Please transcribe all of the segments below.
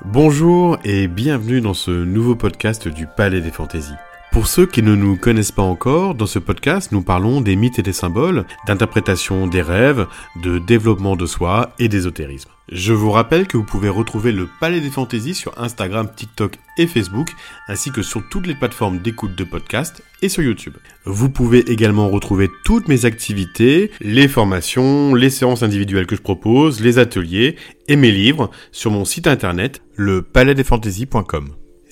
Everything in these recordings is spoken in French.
Bonjour et bienvenue dans ce nouveau podcast du Palais des Fantaisies. Pour ceux qui ne nous connaissent pas encore, dans ce podcast, nous parlons des mythes et des symboles, d'interprétation des rêves, de développement de soi et d'ésotérisme. Je vous rappelle que vous pouvez retrouver le Palais des Fantaisies sur Instagram, TikTok et Facebook, ainsi que sur toutes les plateformes d'écoute de podcast et sur YouTube. Vous pouvez également retrouver toutes mes activités, les formations, les séances individuelles que je propose, les ateliers et mes livres sur mon site internet, le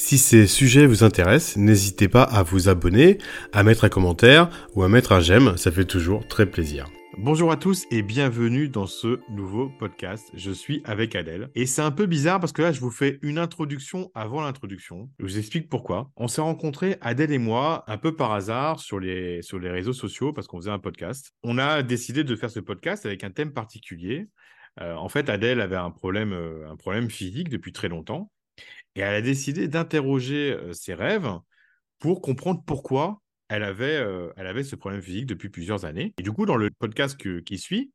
Si ces sujets vous intéressent, n'hésitez pas à vous abonner, à mettre un commentaire ou à mettre un j'aime, ça fait toujours très plaisir. Bonjour à tous et bienvenue dans ce nouveau podcast. Je suis avec Adèle et c'est un peu bizarre parce que là je vous fais une introduction avant l'introduction. Je vous explique pourquoi. On s'est rencontrés Adèle et moi un peu par hasard sur les réseaux sociaux parce qu'on faisait un podcast. On a décidé de faire ce podcast avec un thème particulier. Euh, en fait, Adèle avait un problème euh, un problème physique depuis très longtemps et elle a décidé d'interroger ses rêves pour comprendre pourquoi elle avait, elle avait ce problème physique depuis plusieurs années. Et du coup, dans le podcast qui suit,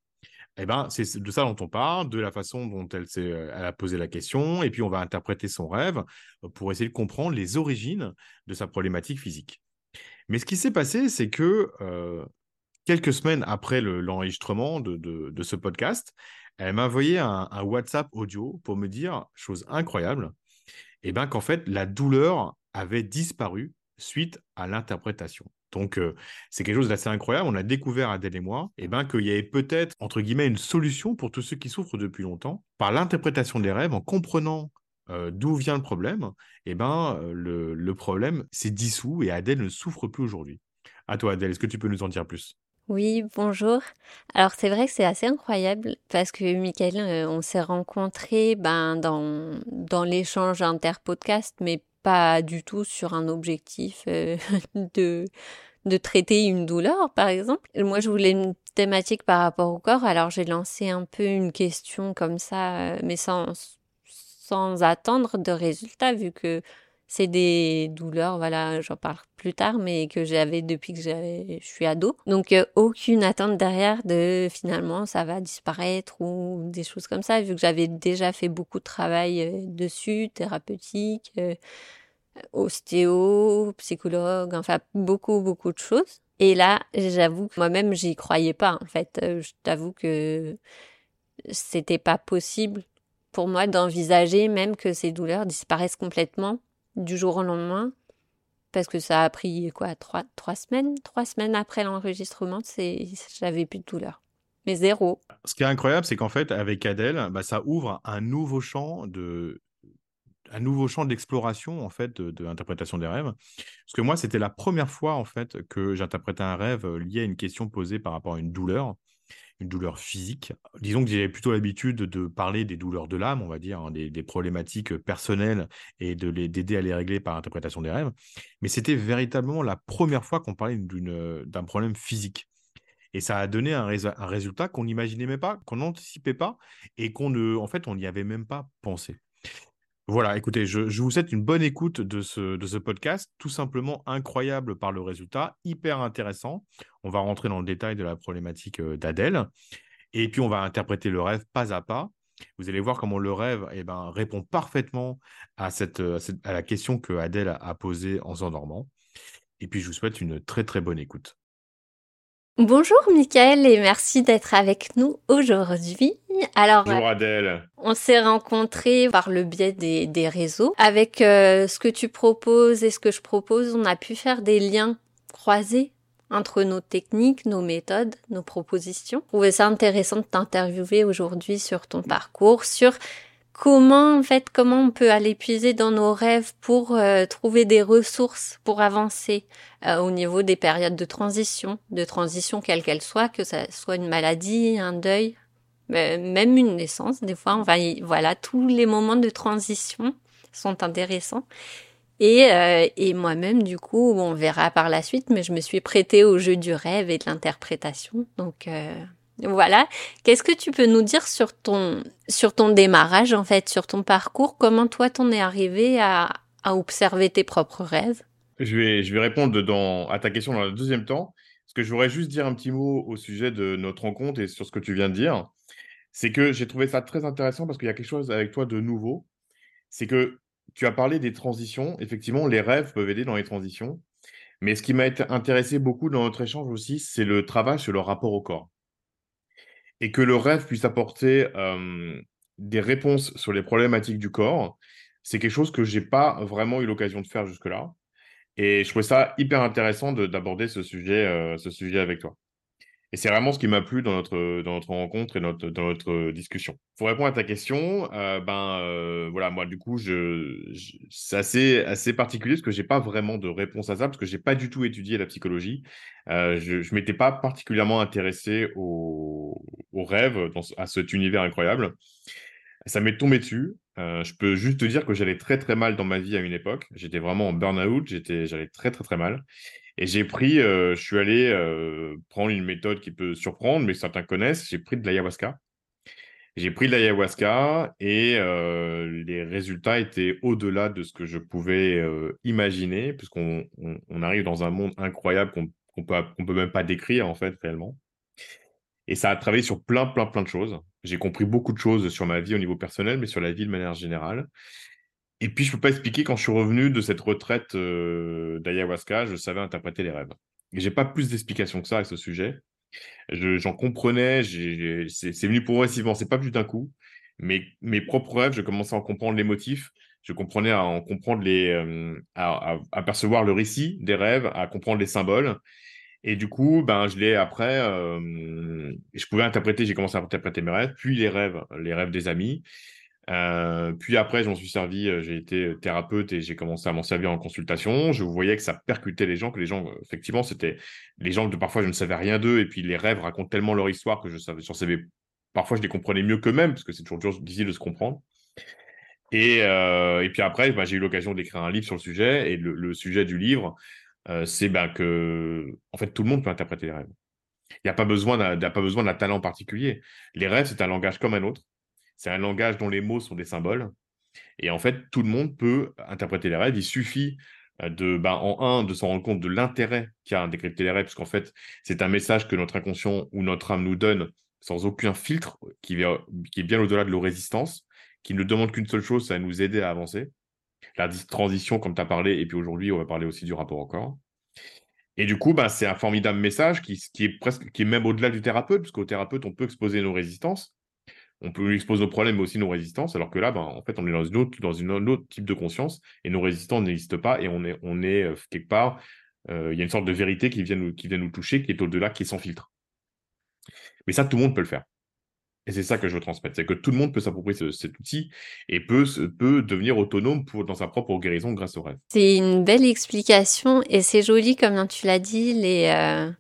eh ben, c'est de ça dont on parle, de la façon dont elle, a posé la question, et puis on va interpréter son rêve pour essayer de comprendre les origines de sa problématique physique. Mais ce qui s'est passé, c'est que quelques semaines après l'enregistrement de, ce podcast, elle m'a envoyé un, WhatsApp audio pour me dire, chose incroyable, ben, qu'en fait, la douleur avait disparu suite à l'interprétation. Donc, euh, c'est quelque chose d'assez incroyable. On a découvert, Adèle et moi, eh ben, qu'il y avait peut-être, entre guillemets, une solution pour tous ceux qui souffrent depuis longtemps. Par l'interprétation des rêves, en comprenant euh, d'où vient le problème, eh ben, euh, le, problème s'est dissous et Adèle ne souffre plus aujourd'hui. À toi, Adèle, est-ce que tu peux nous en dire plus? Oui, bonjour. Alors c'est vrai que c'est assez incroyable parce que Michael, on s'est rencontrés ben, dans, dans l'échange inter-podcast, mais pas du tout sur un objectif euh, de, de traiter une douleur, par exemple. Moi, je voulais une thématique par rapport au corps, alors j'ai lancé un peu une question comme ça, euh, mais sans, sans attendre de résultat, vu que c'est des douleurs, voilà, j'en parle plus tard, mais que j'avais depuis que je suis ado. Donc euh, aucune attente derrière de finalement ça va disparaître ou des choses comme ça, vu que j'avais déjà fait beaucoup de travail euh, dessus, thérapeutique, euh, ostéo, psychologue, enfin beaucoup beaucoup de choses. Et là, j'avoue que moi-même j'y croyais pas en fait. Je t'avoue que c'était pas possible pour moi d'envisager même que ces douleurs disparaissent complètement du jour au lendemain, parce que ça a pris quoi, trois, trois semaines Trois semaines après l'enregistrement, j'avais plus de douleur. Mais zéro. Ce qui est incroyable, c'est qu'en fait, avec Adèle, bah, ça ouvre un nouveau champ de un nouveau champ d'exploration en fait de, l'interprétation des rêves. Parce que moi, c'était la première fois en fait que j'interprétais un rêve lié à une question posée par rapport à une douleur une douleur physique. Disons que j'ai plutôt l'habitude de parler des douleurs de l'âme, on va dire, hein, des, problématiques personnelles et de les d'aider à les régler par interprétation des rêves. Mais c'était véritablement la première fois qu'on parlait d'un problème physique. Et ça a donné un, un résultat qu'on n'imaginait même pas, qu'on n'anticipait pas, et qu'on ne, en fait, on n'y avait même pas pensé. Voilà, écoutez, je, vous souhaite une bonne écoute de ce, podcast, tout simplement incroyable par le résultat, hyper intéressant. On va rentrer dans le détail de la problématique euh, d'Adèle, et puis on va interpréter le rêve pas à pas. Vous allez voir comment le rêve eh ben, répond parfaitement à, cette, à, la question que Adèle a posée en s'endormant. Et puis je vous souhaite une très très bonne écoute. Bonjour Michael et merci d'être avec nous aujourd'hui. Alors, Bonjour Adèle. On s'est rencontrés par le biais des, réseaux. Avec euh, ce que tu proposes et ce que je propose, on a pu faire des liens croisés entre nos techniques, nos méthodes, nos propositions. Je trouvais ça intéressant de t'interviewer aujourd'hui sur ton parcours, sur comment en fait comment on peut aller puiser dans nos rêves pour euh, trouver des ressources pour avancer euh, au niveau des périodes de transition, de transition quelle qu'elle soit, que ça soit une maladie, un deuil, même une naissance. Des fois, on voilà tous les moments de transition sont intéressants. Et, euh, et moi-même, du coup, on verra par la suite, mais je me suis prêtée au jeu du rêve et de l'interprétation. Donc, voilà. Qu'est-ce que tu peux nous dire sur ton, sur ton démarrage, en fait, sur ton parcours? Comment toi, t'en es arrivé à, à observer tes propres rêves? Je vais, je vais répondre dans, à ta question dans le deuxième temps. Parce que je voudrais juste dire un petit mot au sujet de notre rencontre et sur ce que tu viens de dire. C'est que j'ai trouvé ça très intéressant parce qu'il y a quelque chose avec toi de nouveau. c'est que tu as parlé des transitions. Effectivement, les rêves peuvent aider dans les transitions. Mais ce qui m'a intéressé beaucoup dans notre échange aussi, c'est le travail sur le rapport au corps. Et que le rêve puisse apporter des réponses sur les problématiques du corps, c'est quelque chose que j'ai pas vraiment eu l'occasion de faire jusque-là. Et je trouvais ça hyper intéressant d'aborder ce sujet, ce sujet avec toi. Et c'est vraiment ce qui m'a plu dans notre, dans notre rencontre et notre, dans notre discussion. Pour répondre à ta question, euh, ben euh, voilà, moi du coup, je, c'est assez, particulier parce que j'ai pas vraiment de réponse à ça parce que j'ai pas du tout étudié la psychologie. Euh, je, je m'étais pas particulièrement intéressé au, au rêve, dans, à cet univers incroyable. Ça m'est tombé dessus. je peux juste te dire que j'allais très très mal dans ma vie à une époque. J'étais vraiment en burn-out, j'allais très très très mal. Et j'ai pris, euh, je suis allé euh, prendre une méthode qui peut surprendre, mais certains connaissent. J'ai pris de l'ayahuasca. J'ai pris de l'ayahuasca et euh, les résultats étaient au-delà de ce que je pouvais imaginer, puisqu'on on, arrive dans un monde incroyable qu'on qu'on peut, peut même pas décrire en fait réellement. Et ça a travaillé sur plein, plein, plein de choses. J'ai compris beaucoup de choses sur ma vie au niveau personnel, mais sur la vie de manière générale. Et puis, je peux pas expliquer, quand je suis revenu de cette retraite euh, d'ayahuasca, je savais interpréter les rêves. Et j'ai pas plus d'explications que ça à ce sujet. J'en comprenais, c'est venu progressivement, c'est pas plus d'un coup. Mais mes propres rêves, je commençais à en comprendre les motifs, je comprenais à en comprendre les, euh, à, à, percevoir le récit des rêves, à comprendre les symboles. Et du coup, ben, je l'ai après, euh, je pouvais interpréter, j'ai commencé à interpréter mes rêves, puis les rêves, les rêves des amis. Euh, puis après, j'en suis servi, euh, j'ai été euh, thérapeute et j'ai commencé à m'en servir en consultation. Je voyais que ça percutait les gens, que les gens, effectivement, c'était les gens que parfois je ne savais rien d'eux et puis les rêves racontent tellement leur histoire que je savais, j'en savais, parfois je les comprenais mieux qu'eux-mêmes parce que c'est toujours, difficile de se comprendre. Et, et puis après, bah, j'ai eu l'occasion d'écrire un livre sur le sujet et le, sujet du livre, c'est bah, que, en fait, tout le monde peut interpréter les rêves. Il n'y a pas besoin d'un talent particulier. Les rêves, c'est un langage comme un autre. C'est un langage dont les mots sont des symboles. Et en fait, tout le monde peut interpréter les rêves. Il suffit euh, de, ben, en un, de s'en rendre compte de l'intérêt qu'il y a à décrypter les rêves, parce qu'en fait, c'est un message que notre inconscient ou notre âme nous donne sans aucun filtre, qui, qui est bien au-delà de nos résistances, qui ne demande qu'une seule chose, c'est à nous aider à avancer. La transition, comme tu as parlé, et puis aujourd'hui, on va parler aussi du rapport au corps. Et du coup, ben, c'est un formidable message qui, est presque, qui est même au-delà du thérapeute, parce qu'au thérapeute, on peut exposer nos résistances, on peut lui exposer nos problèmes, mais aussi nos résistances, alors que là, ben, en fait, on est dans une autre, dans une autre type de conscience, et nos résistances n'existent pas, et on est, on est euh, quelque part, euh, il y a une sorte de vérité qui vient nous, qui vient nous toucher, qui est au-delà, qui est sans filtre. Mais ça, tout le monde peut le faire. Et c'est ça que je veux transmettre, c'est que tout le monde peut s'approprier cet outil et peut, peut devenir autonome pour, dans sa propre guérison grâce au rêve. C'est une belle explication et c'est joli, comme tu l'as dit, les, euh,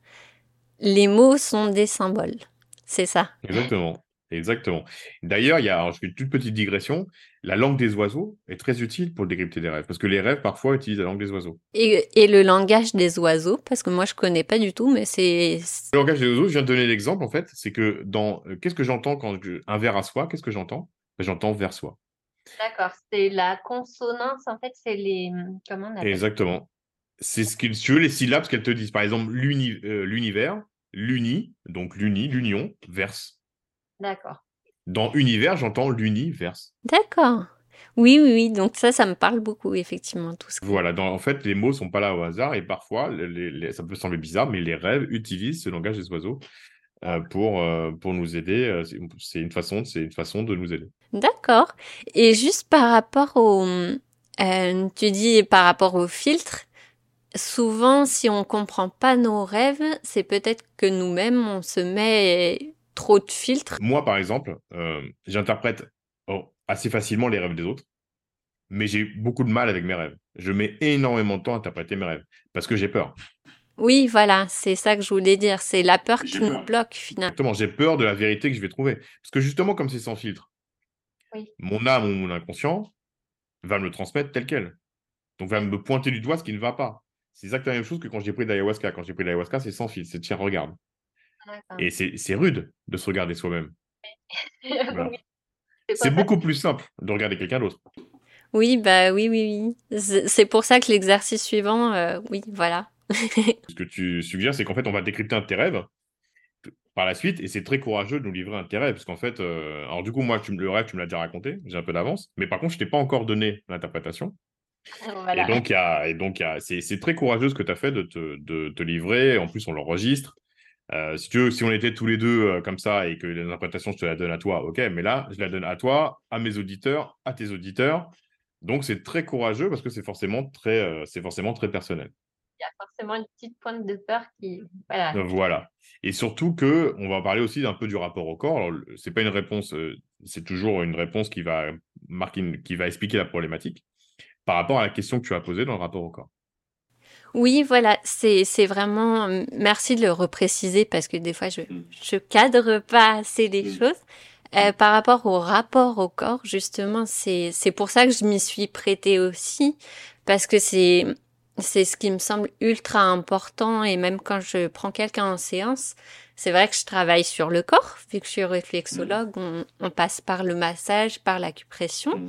les mots sont des symboles. C'est ça. Exactement. Exactement. D'ailleurs, il y a, je fais une toute petite digression, la langue des oiseaux est très utile pour décrypter des rêves, parce que les rêves, parfois, utilisent la langue des oiseaux. Et, et le langage des oiseaux, parce que moi, je connais pas du tout, mais c'est... Le langage des oiseaux, je viens de donner l'exemple, en fait, c'est que dans... Euh, qu'est-ce que j'entends quand un vers à soi Qu'est-ce que j'entends? Ben, J'entends vers soi. D'accord, c'est la consonance, en fait, c'est les... Comment on appelle Exactement. C'est ce que tu veux, les syllabes qu'elles te disent. Par exemple, euh, l'univers, l'uni, donc l'uni, l'union, verse. D'accord. Dans univers, j'entends l'univers. D'accord. Oui, oui, oui. Donc ça, ça me parle beaucoup, effectivement, tout Voilà. en fait, les mots sont pas là au hasard et parfois, ça peut sembler bizarre, mais les rêves utilisent ce langage des oiseaux euh, pour, euh, pour nous aider. Euh, c'est une façon, c'est une façon de nous aider. D'accord. Et juste par rapport au, tu dis par rapport au filtre. Souvent, si on comprend pas nos rêves, c'est peut-être que nous-mêmes on se met trop de filtres Moi, par exemple, euh, j'interprète oh, assez facilement les rêves des autres, mais j'ai beaucoup de mal avec mes rêves. Je mets énormément de temps à interpréter mes rêves parce que j'ai peur. Oui, voilà, c'est ça que je voulais dire. C'est la peur qui nous bloque finalement. Exactement, j'ai peur de la vérité que je vais trouver. Parce que justement, comme c'est sans filtre, mon âme ou mon inconscient va me le transmettre tel quel. Donc, va me pointer du doigt ce qui ne va pas. C'est exactement la même chose que quand j'ai pris de l'ayahuasca. Quand j'ai pris de l'ayahuasca, c'est sans filtre. C'est tiens, regarde. Et c'est rude de se regarder soi-même. C'est beaucoup plus simple de regarder quelqu'un d'autre. Oui, bah oui, oui, oui. C'est pour ça que l'exercice suivant, euh, oui, voilà. Ce que tu suggères, c'est qu'en fait, on va décrypter un de tes rêves. par la suite, et c'est très courageux de nous livrer un de tes rêves, parce qu'en fait, alors du coup, moi, tu, le rêve, tu me l'as déjà raconté, j'ai un peu d'avance, mais par contre, je t'ai pas encore donné l'interprétation. Et donc, et donc c'est très courageux ce que tu as fait de te, de te livrer. En plus, on l'enregistre. Euh, si tu veux, si on était tous les deux euh, comme ça et que l'interprétation, je te la donne à toi, ok, mais là, je la donne à toi, à mes auditeurs, à tes auditeurs. Donc, c'est très courageux parce que c'est forcément très, euh, c'est forcément très personnel. Il y a forcément une petite pointe de peur qui. Voilà. voilà. Et surtout que, on va parler aussi un peu du rapport au corps. Alors, c'est pas une réponse, c'est toujours une réponse qui va marquer, qui va expliquer la problématique par rapport à la question que tu as posée dans le rapport au corps. Oui, voilà, c'est vraiment. Merci de le repréciser parce que des fois, je, mm. je cadre pas assez les mm. choses. Euh, par rapport au rapport au corps, justement, c'est pour ça que je m'y suis prêtée aussi, parce que c'est c'est ce qui me semble ultra important et même quand je prends quelqu'un en séance, c'est vrai que je travaille sur le corps, vu que je suis réflexologue, mm. on, on passe par le massage, par l'acupression,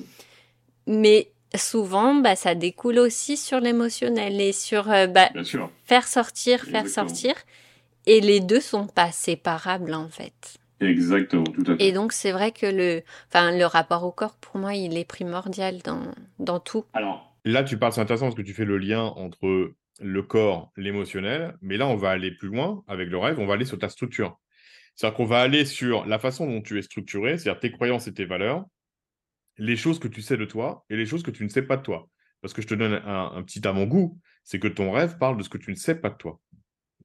mais souvent, bah, ça découle aussi sur l'émotionnel et sur euh, bah, faire sortir, faire sortir. Et les deux sont pas séparables en fait. Exactement, tout à fait. Et donc c'est vrai que le, enfin, le rapport au corps, pour moi, il est primordial dans, dans tout. Alors là, tu parles, c'est intéressant parce que tu fais le lien entre le corps, l'émotionnel, mais là, on va aller plus loin avec le rêve, on va aller sur ta structure. C'est-à-dire qu'on va aller sur la façon dont tu es structuré, c'est-à-dire tes croyances et tes valeurs, les choses que tu sais de toi et les choses que tu ne sais pas de toi. Parce que je te donne un, petit avant-goût, c'est que ton rêve parle de ce que tu ne sais pas de toi.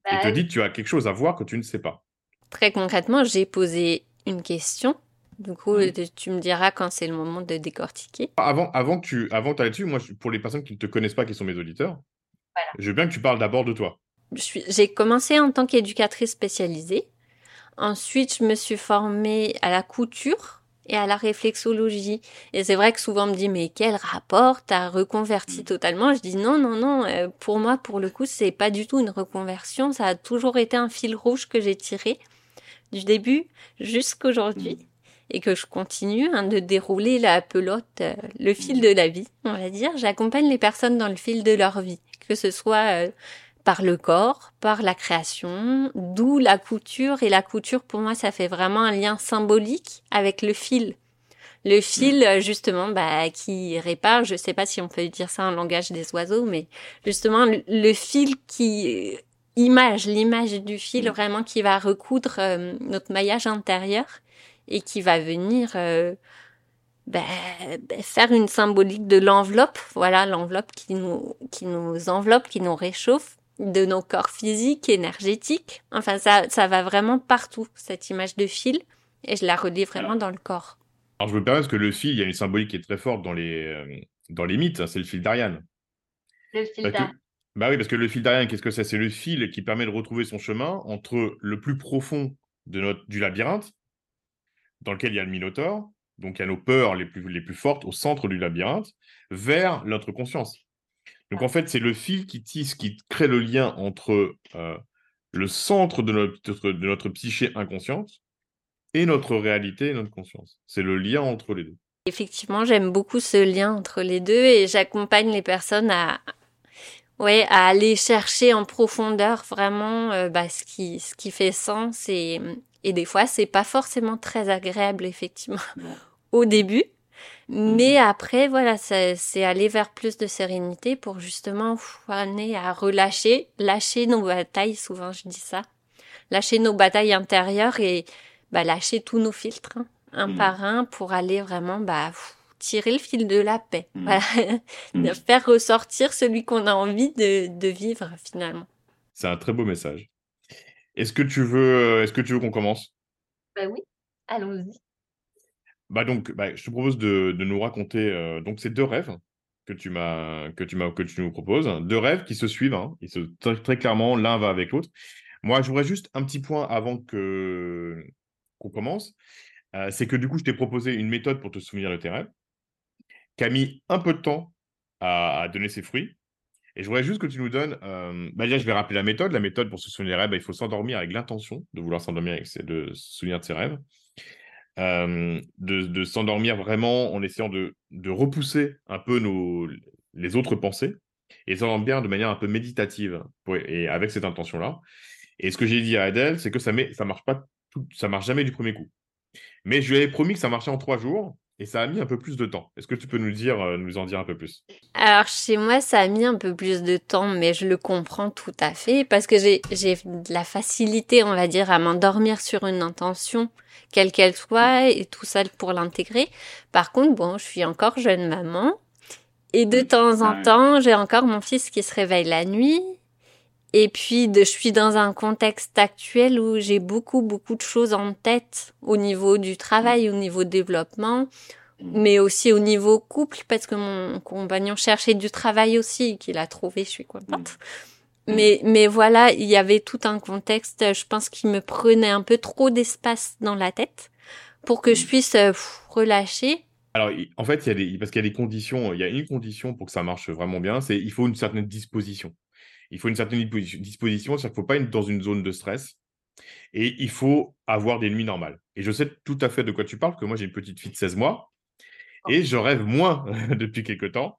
et te bah dit que tu as quelque chose à voir que tu ne sais pas. Très concrètement, j'ai posé une question. Du coup, mmh. tu me diras quand c'est le moment de décortiquer. Avant, avant que tu avant ailles dessus, moi, pour les personnes qui ne te connaissent pas, qui sont mes auditeurs, je veux bien que tu parles d'abord de toi. J'ai commencé en tant qu'éducatrice spécialisée. Ensuite, je me suis formée à la couture et à la réflexologie. Et c'est vrai que souvent on me dit mais quel rapport t'as reconverti mm. totalement? Je dis non non non. Euh, pour moi pour le coup c'est pas du tout une reconversion. Ça a toujours été un fil rouge que j'ai tiré du début jusqu'aujourd'hui mm. et que je continue hein, de dérouler la pelote, euh, le fil mm. de la vie, on va dire. J'accompagne les personnes dans le fil de leur vie, que ce soit euh, par le corps, par la création, d'où la couture. Et la couture, pour moi, ça fait vraiment un lien symbolique avec le fil. Le fil, mm. justement, bah, qui répare, je sais pas si on peut dire ça en langage des oiseaux, mais justement, le, fil qui image, l'image du fil mm. vraiment qui va recoudre euh, notre maillage intérieur et qui va venir euh, bah, bah, faire une symbolique de l'enveloppe, voilà, l'enveloppe qui nous, qui nous enveloppe, qui nous réchauffe de nos corps physiques, énergétiques. Enfin, ça, ça va vraiment partout, cette image de fil, et je la relis vraiment dans le corps. Alors, je me permets parce que le fil, il y a une symbolique qui est très forte dans les, euh, dans les mythes, hein, c'est le fil d'Ariane. Le fil d'Ariane. Bah oui, parce que le fil d'Ariane, qu'est-ce que c'est? C'est le fil qui permet de retrouver son chemin entre le plus profond de notre, du labyrinthe, dans lequel il y a le Minotaure, donc il y a nos peurs les plus, les plus fortes au centre du labyrinthe, vers notre conscience. Donc en fait, c'est le fil qui tisse, qui crée le lien entre euh, le centre de notre, de notre psyché inconsciente et notre réalité et notre conscience. C'est le lien entre les deux. Effectivement, j'aime beaucoup ce lien entre les deux et j'accompagne les personnes à, ouais, à aller chercher en profondeur vraiment euh, bah, ce, qui, ce qui fait sens et, et des fois, c'est pas forcément très agréable, effectivement, au début. Mais mhm. après, voilà, c'est aller vers plus de sérénité pour justement amener à relâcher, lâcher nos batailles, souvent je dis ça, lâcher nos batailles intérieures et bah, lâcher tous nos filtres, hein, un mhm. par un, pour aller vraiment bah, tirer le fil de la paix, mhm. de faire ressortir celui qu'on a envie de, de vivre finalement. C'est un très beau message. Est-ce que tu veux, est-ce que tu veux qu'on commence? Bah oui, allons-y. Bah donc, bah, je te propose de, nous raconter euh, donc ces deux rêves que tu m'as que tu nous proposes, deux rêves qui se suivent, hein, se, très, clairement l'un va avec l'autre. Moi, je voudrais juste un petit point avant que qu'on commence, euh, c'est que du coup, je t'ai proposé une méthode pour te souvenir de tes rêves, qui a mis un peu de temps à, donner ses fruits. Et je voudrais juste que tu nous donnes. Euh, bah déjà, je vais rappeler la méthode. La méthode pour se souvenir des rêves, bah, il faut s'endormir avec l'intention de vouloir s'endormir avec de se souvenir de ses rêves. De, s'endormir vraiment en essayant de, repousser un peu nos, les autres pensées et s'endormir de manière un peu méditative et avec cette intention-là. Et ce que j'ai dit à Adèle, c'est que ça ne marche ça marche jamais du premier coup. Mais je lui avais promis que ça marchait en trois jours et ça a mis un peu plus de temps. Est-ce que tu peux nous dire, euh, nous en dire un peu plus? Alors chez moi, ça a mis un peu plus de temps, mais je le comprends tout à fait parce que j'ai de la facilité, on va dire, à m'endormir sur une intention, quelle qu'elle soit, et tout ça pour l'intégrer. Par contre, bon, je suis encore jeune maman. Et de temps en temps, j'ai encore mon fils qui se réveille la nuit et puis, de, je suis dans un contexte actuel où j'ai beaucoup, beaucoup de choses en tête au niveau du travail, au niveau développement, mais aussi au niveau couple, parce que mon compagnon cherchait du travail aussi, qu'il a trouvé, je suis contente. Mais, mais voilà, il y avait tout un contexte, je pense, qui me prenait un peu trop d'espace dans la tête pour que je puisse euh, relâcher. Alors, en fait, il y a des, parce qu'il y a des conditions, il y a une condition pour que ça marche vraiment bien, c'est il faut une certaine disposition il faut une certaine disposition, qu'il ne faut pas être dans une zone de stress. Et il faut avoir des nuits normales. Et je sais tout à fait de quoi tu parles, que moi j'ai une petite fille de 16 mois et je rêve moins depuis quelques temps.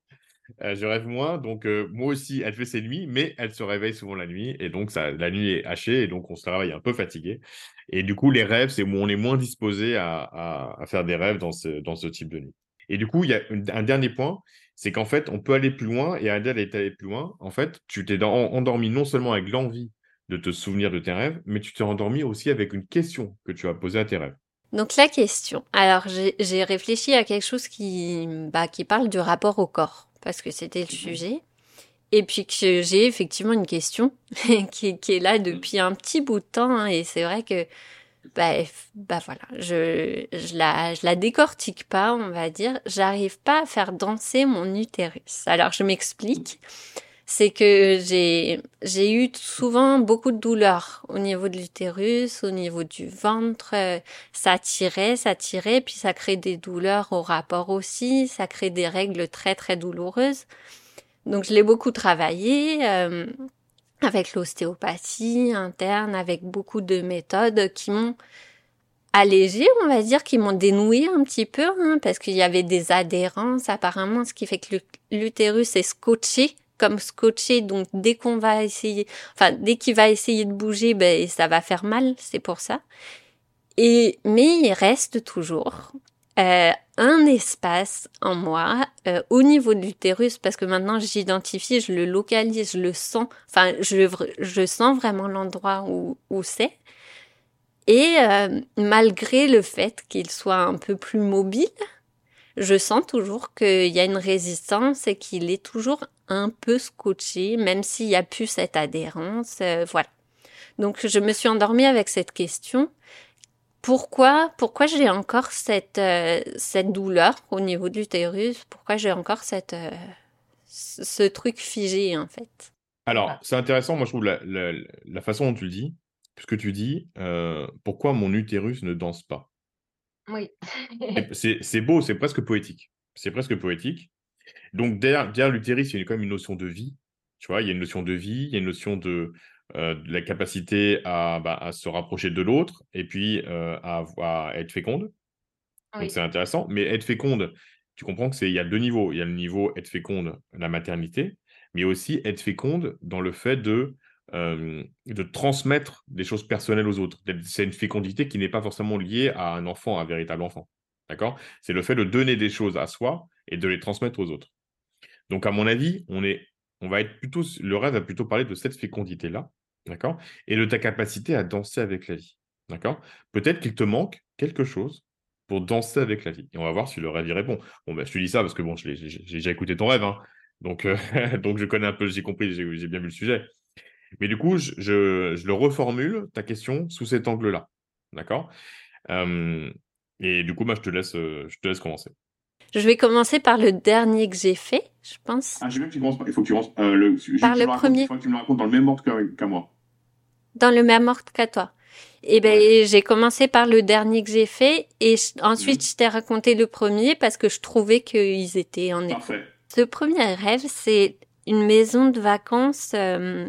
Euh, je rêve moins, donc euh, moi aussi, elle fait ses nuits, mais elle se réveille souvent la nuit, et donc la nuit est hachée, et donc on se réveille un peu fatigué. Et du coup, les rêves, c'est où on est moins disposé à, faire des rêves dans ce type de nuit. Et du coup, il y a un dernier point, c'est qu'en fait, on peut aller plus loin, et Adèle est allée plus loin. En fait, tu t'es endormi non seulement avec l'envie de te souvenir de tes rêves, mais tu t'es endormi aussi avec une question que tu as posée à tes rêves. Donc la question. Alors j'ai réfléchi à quelque chose qui, bah, qui parle du rapport au corps, parce que c'était le mmh sujet. Et puis que j'ai effectivement une question qui, qui, est là depuis un petit bout de temps, hein, et c'est vrai que bah, bah voilà, je, je, la, je la décortique pas, on va dire. J'arrive pas à faire danser mon utérus. Alors je m'explique. C'est que j'ai, j'ai eu souvent beaucoup de douleurs au niveau de l'utérus, au niveau du ventre. Ça tirait, ça tirait, puis ça crée des douleurs au rapport aussi. Ça crée des règles très très douloureuses. Donc je l'ai beaucoup travaillé. Euh, avec l'ostéopathie interne, avec beaucoup de méthodes qui m'ont allégé, on va dire, qui m'ont dénoué un petit peu, hein, parce qu'il y avait des adhérences apparemment, ce qui fait que l'utérus est scotché, comme scotché, donc dès qu'on va essayer, enfin dès qu'il va essayer de bouger, ben ça va faire mal, c'est pour ça. Et mais il reste toujours euh, un espace en moi euh, au niveau de l'utérus parce que maintenant j'identifie, je le localise, je le sens, enfin je, sens vraiment l'endroit où, où c'est. Et euh, malgré le fait qu'il soit un peu plus mobile, je sens toujours qu'il y a une résistance et qu'il est toujours un peu scotché, même s'il n'y a plus cette adhérence. voilà. Donc je me suis endormie avec cette question pourquoi, pourquoi j'ai encore cette, euh, cette douleur au niveau de l'utérus? Pourquoi j'ai encore cette, euh, ce truc figé, en fait? Alors, c'est intéressant, moi, je trouve la, la, façon dont tu le dis, puisque tu dis euh, pourquoi mon utérus ne danse pas? Oui. c'est beau, c'est presque poétique. C'est presque poétique. Donc, derrière, derrière l'utérus, il y a quand même une notion de vie. Tu vois, il y a une notion de vie, il y a une notion de, euh, la capacité à, bah, à, se rapprocher de l'autre et puis euh, à, à, être féconde. Donc c'est intéressant. Mais être féconde, tu comprends que c'est il y a deux niveaux. Il y a le niveau être féconde, la maternité, mais aussi être féconde dans le fait de euh, de transmettre des choses personnelles aux autres. C'est une fécondité qui n'est pas forcément liée à un enfant, un véritable enfant. D'accord? C'est le fait de donner des choses à soi et de les transmettre aux autres. Donc, à mon avis, on est, on va être plutôt, le rêve va plutôt parler de cette fécondité-là, D'accord? Et de ta capacité à danser avec la vie. D'accord? Peut-être qu'il te manque quelque chose pour danser avec la vie. Et on va voir si le rêve y répond. Bon, ben, je te dis ça parce que bon, j'ai déjà écouté ton rêve. Hein. Donc, euh, donc, je connais un peu, j'ai compris, j'ai bien vu le sujet. Mais du coup, je, je, le reformule, ta question, sous cet angle-là. D'accord? Et du coup, moi, je te laisse, euh, je te laisse commencer. Je vais commencer par le dernier que j'ai fait, je pense. Ah, j'ai vu que tu commences Il faut que tu commences. Euh, le, par le premier. Il faut que tu me racontes dans le même ordre qu'à moi. Dans le même ordre qu'à toi. Eh ben, j'ai commencé par le dernier que j'ai fait et ensuite mhm. je t'ai raconté le premier parce que je trouvais qu'ils étaient en Parfait. Ce premier rêve, c'est une maison de vacances euh,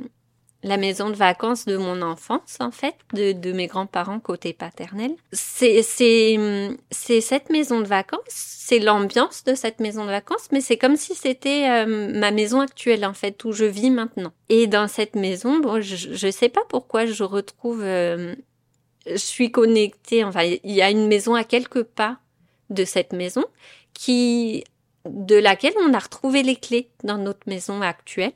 la maison de vacances de mon enfance, en fait, de, de mes grands-parents côté paternel. C'est, cette maison de vacances, c'est l'ambiance de cette maison de vacances, mais c'est comme si c'était euh, ma maison actuelle, en fait, où je vis maintenant. Et dans cette maison, bon, je, je sais pas pourquoi je retrouve, euh, je suis connectée, enfin, il y a une maison à quelques pas de cette maison qui, de laquelle on a retrouvé les clés dans notre maison actuelle.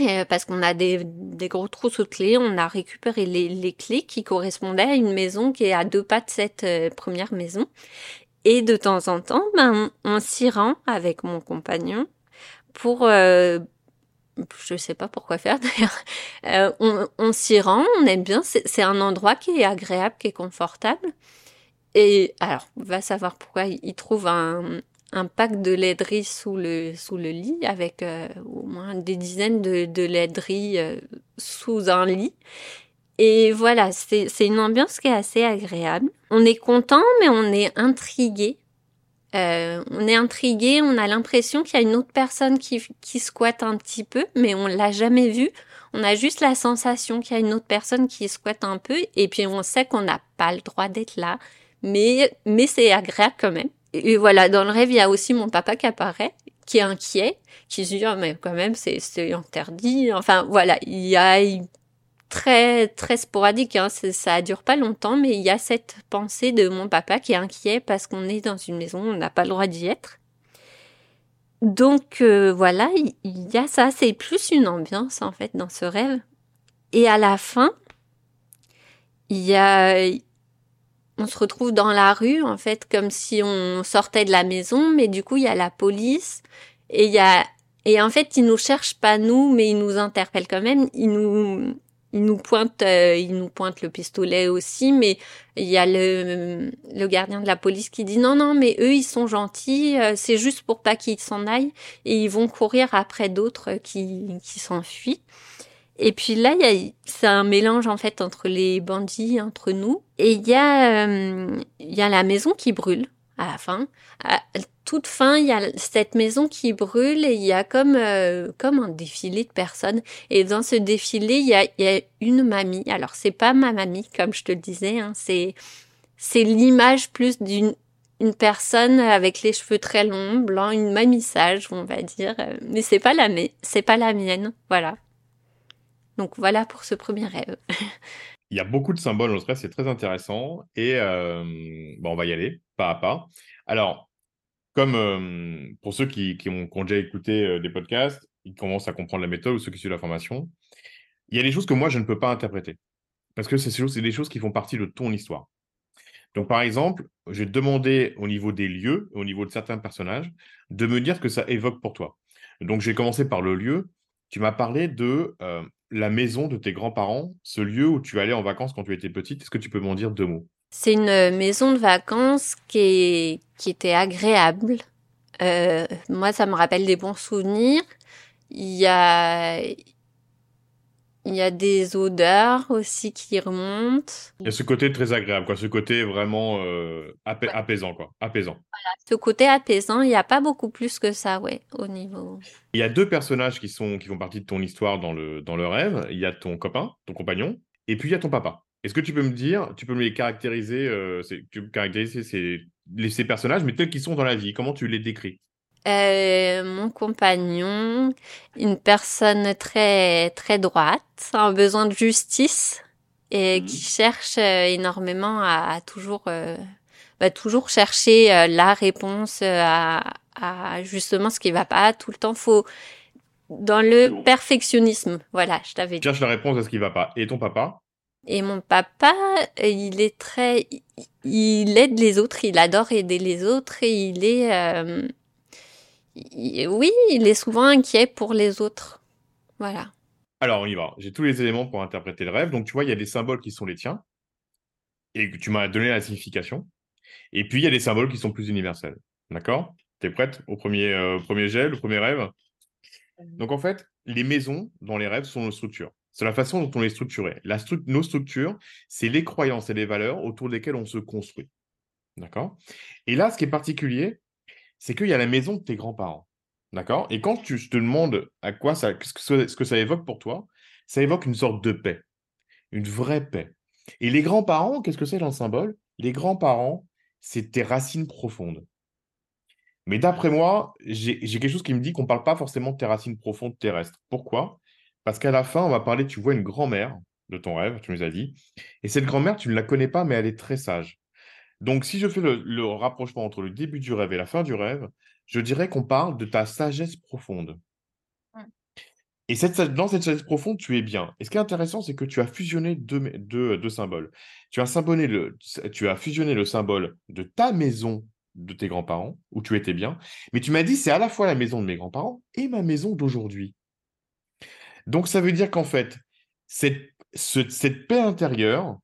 Euh, parce qu'on a des, des, gros trousseaux de clés, on a récupéré les, les, clés qui correspondaient à une maison qui est à deux pas de cette euh, première maison. Et de temps en temps, ben, on, s'y rend avec mon compagnon pour, euh, je sais pas pourquoi faire d'ailleurs, euh, on, on s'y rend, on aime bien, c'est un endroit qui est agréable, qui est confortable. Et alors, on va savoir pourquoi il trouve un, un pack de laideries sous le, sous le lit avec euh, au moins des dizaines de, de laideries euh, sous un lit. Et voilà, c'est une ambiance qui est assez agréable. On est content, mais on est intrigué. Euh, on est intrigué, on a l'impression qu'il y a une autre personne qui, qui squatte un petit peu, mais on l'a jamais vu. On a juste la sensation qu'il y a une autre personne qui squatte un peu, et puis on sait qu'on n'a pas le droit d'être là, mais, mais c'est agréable quand même et voilà, dans le rêve, il y a aussi mon papa qui apparaît, qui est inquiet, qui se dit, oh, mais quand même, c'est, c'est interdit. Enfin, voilà, il y a très, très sporadique, hein, ça dure pas longtemps, mais il y a cette pensée de mon papa qui est inquiet parce qu'on est dans une maison, on n'a pas le droit d'y être. Donc, euh, voilà, il y a ça, c'est plus une ambiance, en fait, dans ce rêve. Et à la fin, il y a, on se retrouve dans la rue, en fait, comme si on sortait de la maison, mais du coup, il y a la police et il y a, et en fait, ils nous cherchent pas nous, mais ils nous interpellent quand même. Ils nous, ils nous pointent, euh, ils nous pointent le pistolet aussi, mais il y a le, le gardien de la police qui dit non, non, mais eux, ils sont gentils, euh, c'est juste pour pas qu'ils s'en aillent et ils vont courir après d'autres qui, qui s'enfuient. Et puis là, c'est un mélange en fait entre les bandits, entre nous. Et il y a, euh, y a la maison qui brûle à la fin. À toute fin, il y a cette maison qui brûle et il y a comme euh, comme un défilé de personnes. Et dans ce défilé, il y a, y a une mamie. Alors c'est pas ma mamie comme je te le disais. Hein, c'est c'est l'image plus d'une une personne avec les cheveux très longs, blancs, une mamie sage, on va dire. Mais c'est pas la c'est pas la mienne. Voilà. Donc voilà pour ce premier rêve. Il y a beaucoup de symboles dans ce rêve, c'est très intéressant. Et euh, bon, on va y aller, pas à pas. Alors, comme euh, pour ceux qui, ont, déjà écouté euh, des podcasts, ils commencent à comprendre la méthode ou ceux qui suivent la formation, il y a des choses que moi, je ne peux pas interpréter. Parce que c'est des choses qui font partie de ton histoire. Donc, par exemple, j'ai demandé au niveau des lieux, au niveau de certains personnages, de me dire ce que ça évoque pour toi. Donc, j'ai commencé par le lieu. Tu m'as parlé de la maison de tes grands-parents, ce lieu où tu allais en vacances quand tu étais petite. Est-ce que tu peux m'en dire deux mots? C'est une euh, maison de vacances qui, qui était agréable. Euh, moi, ça me rappelle des bons souvenirs. Il y a, il y a des odeurs aussi qui remontent. Il y a ce côté très agréable, quoi. Ce côté vraiment euh, apaisant, quoi. Apaisant. Voilà, ce côté apaisant, il n'y a pas beaucoup plus que ça, ouais, au niveau. Il y a deux personnages qui sont qui font partie de ton histoire dans le dans le rêve. Il y a ton copain, ton compagnon, et puis il y a ton papa. Est-ce que tu peux me dire, tu peux me les caractériser, euh, tu peux caractériser ces, ces personnages, mais tels qu'ils sont dans la vie? Comment tu les décris? Euh, mon compagnon, une personne très très droite, un besoin de justice et mmh. qui cherche euh, énormément à, toujours euh, bah, toujours chercher euh, la réponse à, à, justement ce qui va pas. Tout le temps faut dans le perfectionnisme. Voilà je t'avais dit. cherche la réponse à ce qui va pas. Et ton papa? Et mon papa il est très il aide les autres il adore aider les autres et il est oui, il est souvent inquiet pour les autres. Voilà. Alors, on y va. J'ai tous les éléments pour interpréter le rêve. Donc, tu vois, il y a des symboles qui sont les tiens et que tu m'as donné la signification. Et puis, il y a des symboles qui sont plus universels. D'accord? Tu es prête au premier, euh, premier jet, le premier rêve? Donc, en fait, les maisons dans les rêves sont nos structures. C'est la façon dont on les structure. La nos structures, c'est les croyances et les valeurs autour desquelles on se construit. D'accord? Et là, ce qui est particulier, c'est qu'il y a la maison de tes grands-parents. D'accord? Et quand tu, te demandes à quoi ce ce que ça évoque pour toi, ça évoque une sorte de paix, une vraie paix. Et les grands-parents, qu'est-ce que c'est dans le symbole? Les grands-parents, c'est tes racines profondes. Mais d'après moi, j'ai quelque chose qui me dit qu'on ne parle pas forcément de tes racines profondes terrestres. Pourquoi? Parce qu'à la fin, on va parler, tu vois une grand-mère de ton rêve, tu nous as dit, et cette grand-mère, tu ne la connais pas, mais elle est très sage. Donc, si je fais le, rapprochement entre le début du rêve et la fin du rêve, je dirais qu'on parle de ta sagesse profonde. Et cette, dans cette sagesse profonde, tu es bien. Et ce qui est intéressant, c'est que tu as fusionné deux, deux, symboles. Tu as, le, tu as fusionné le symbole de ta maison de tes grands-parents, où tu étais bien, mais tu m'as dit c'est à la fois la maison de mes grands-parents et ma maison d'aujourd'hui. Donc ça veut dire qu'en fait, cette, cette paix intérieure,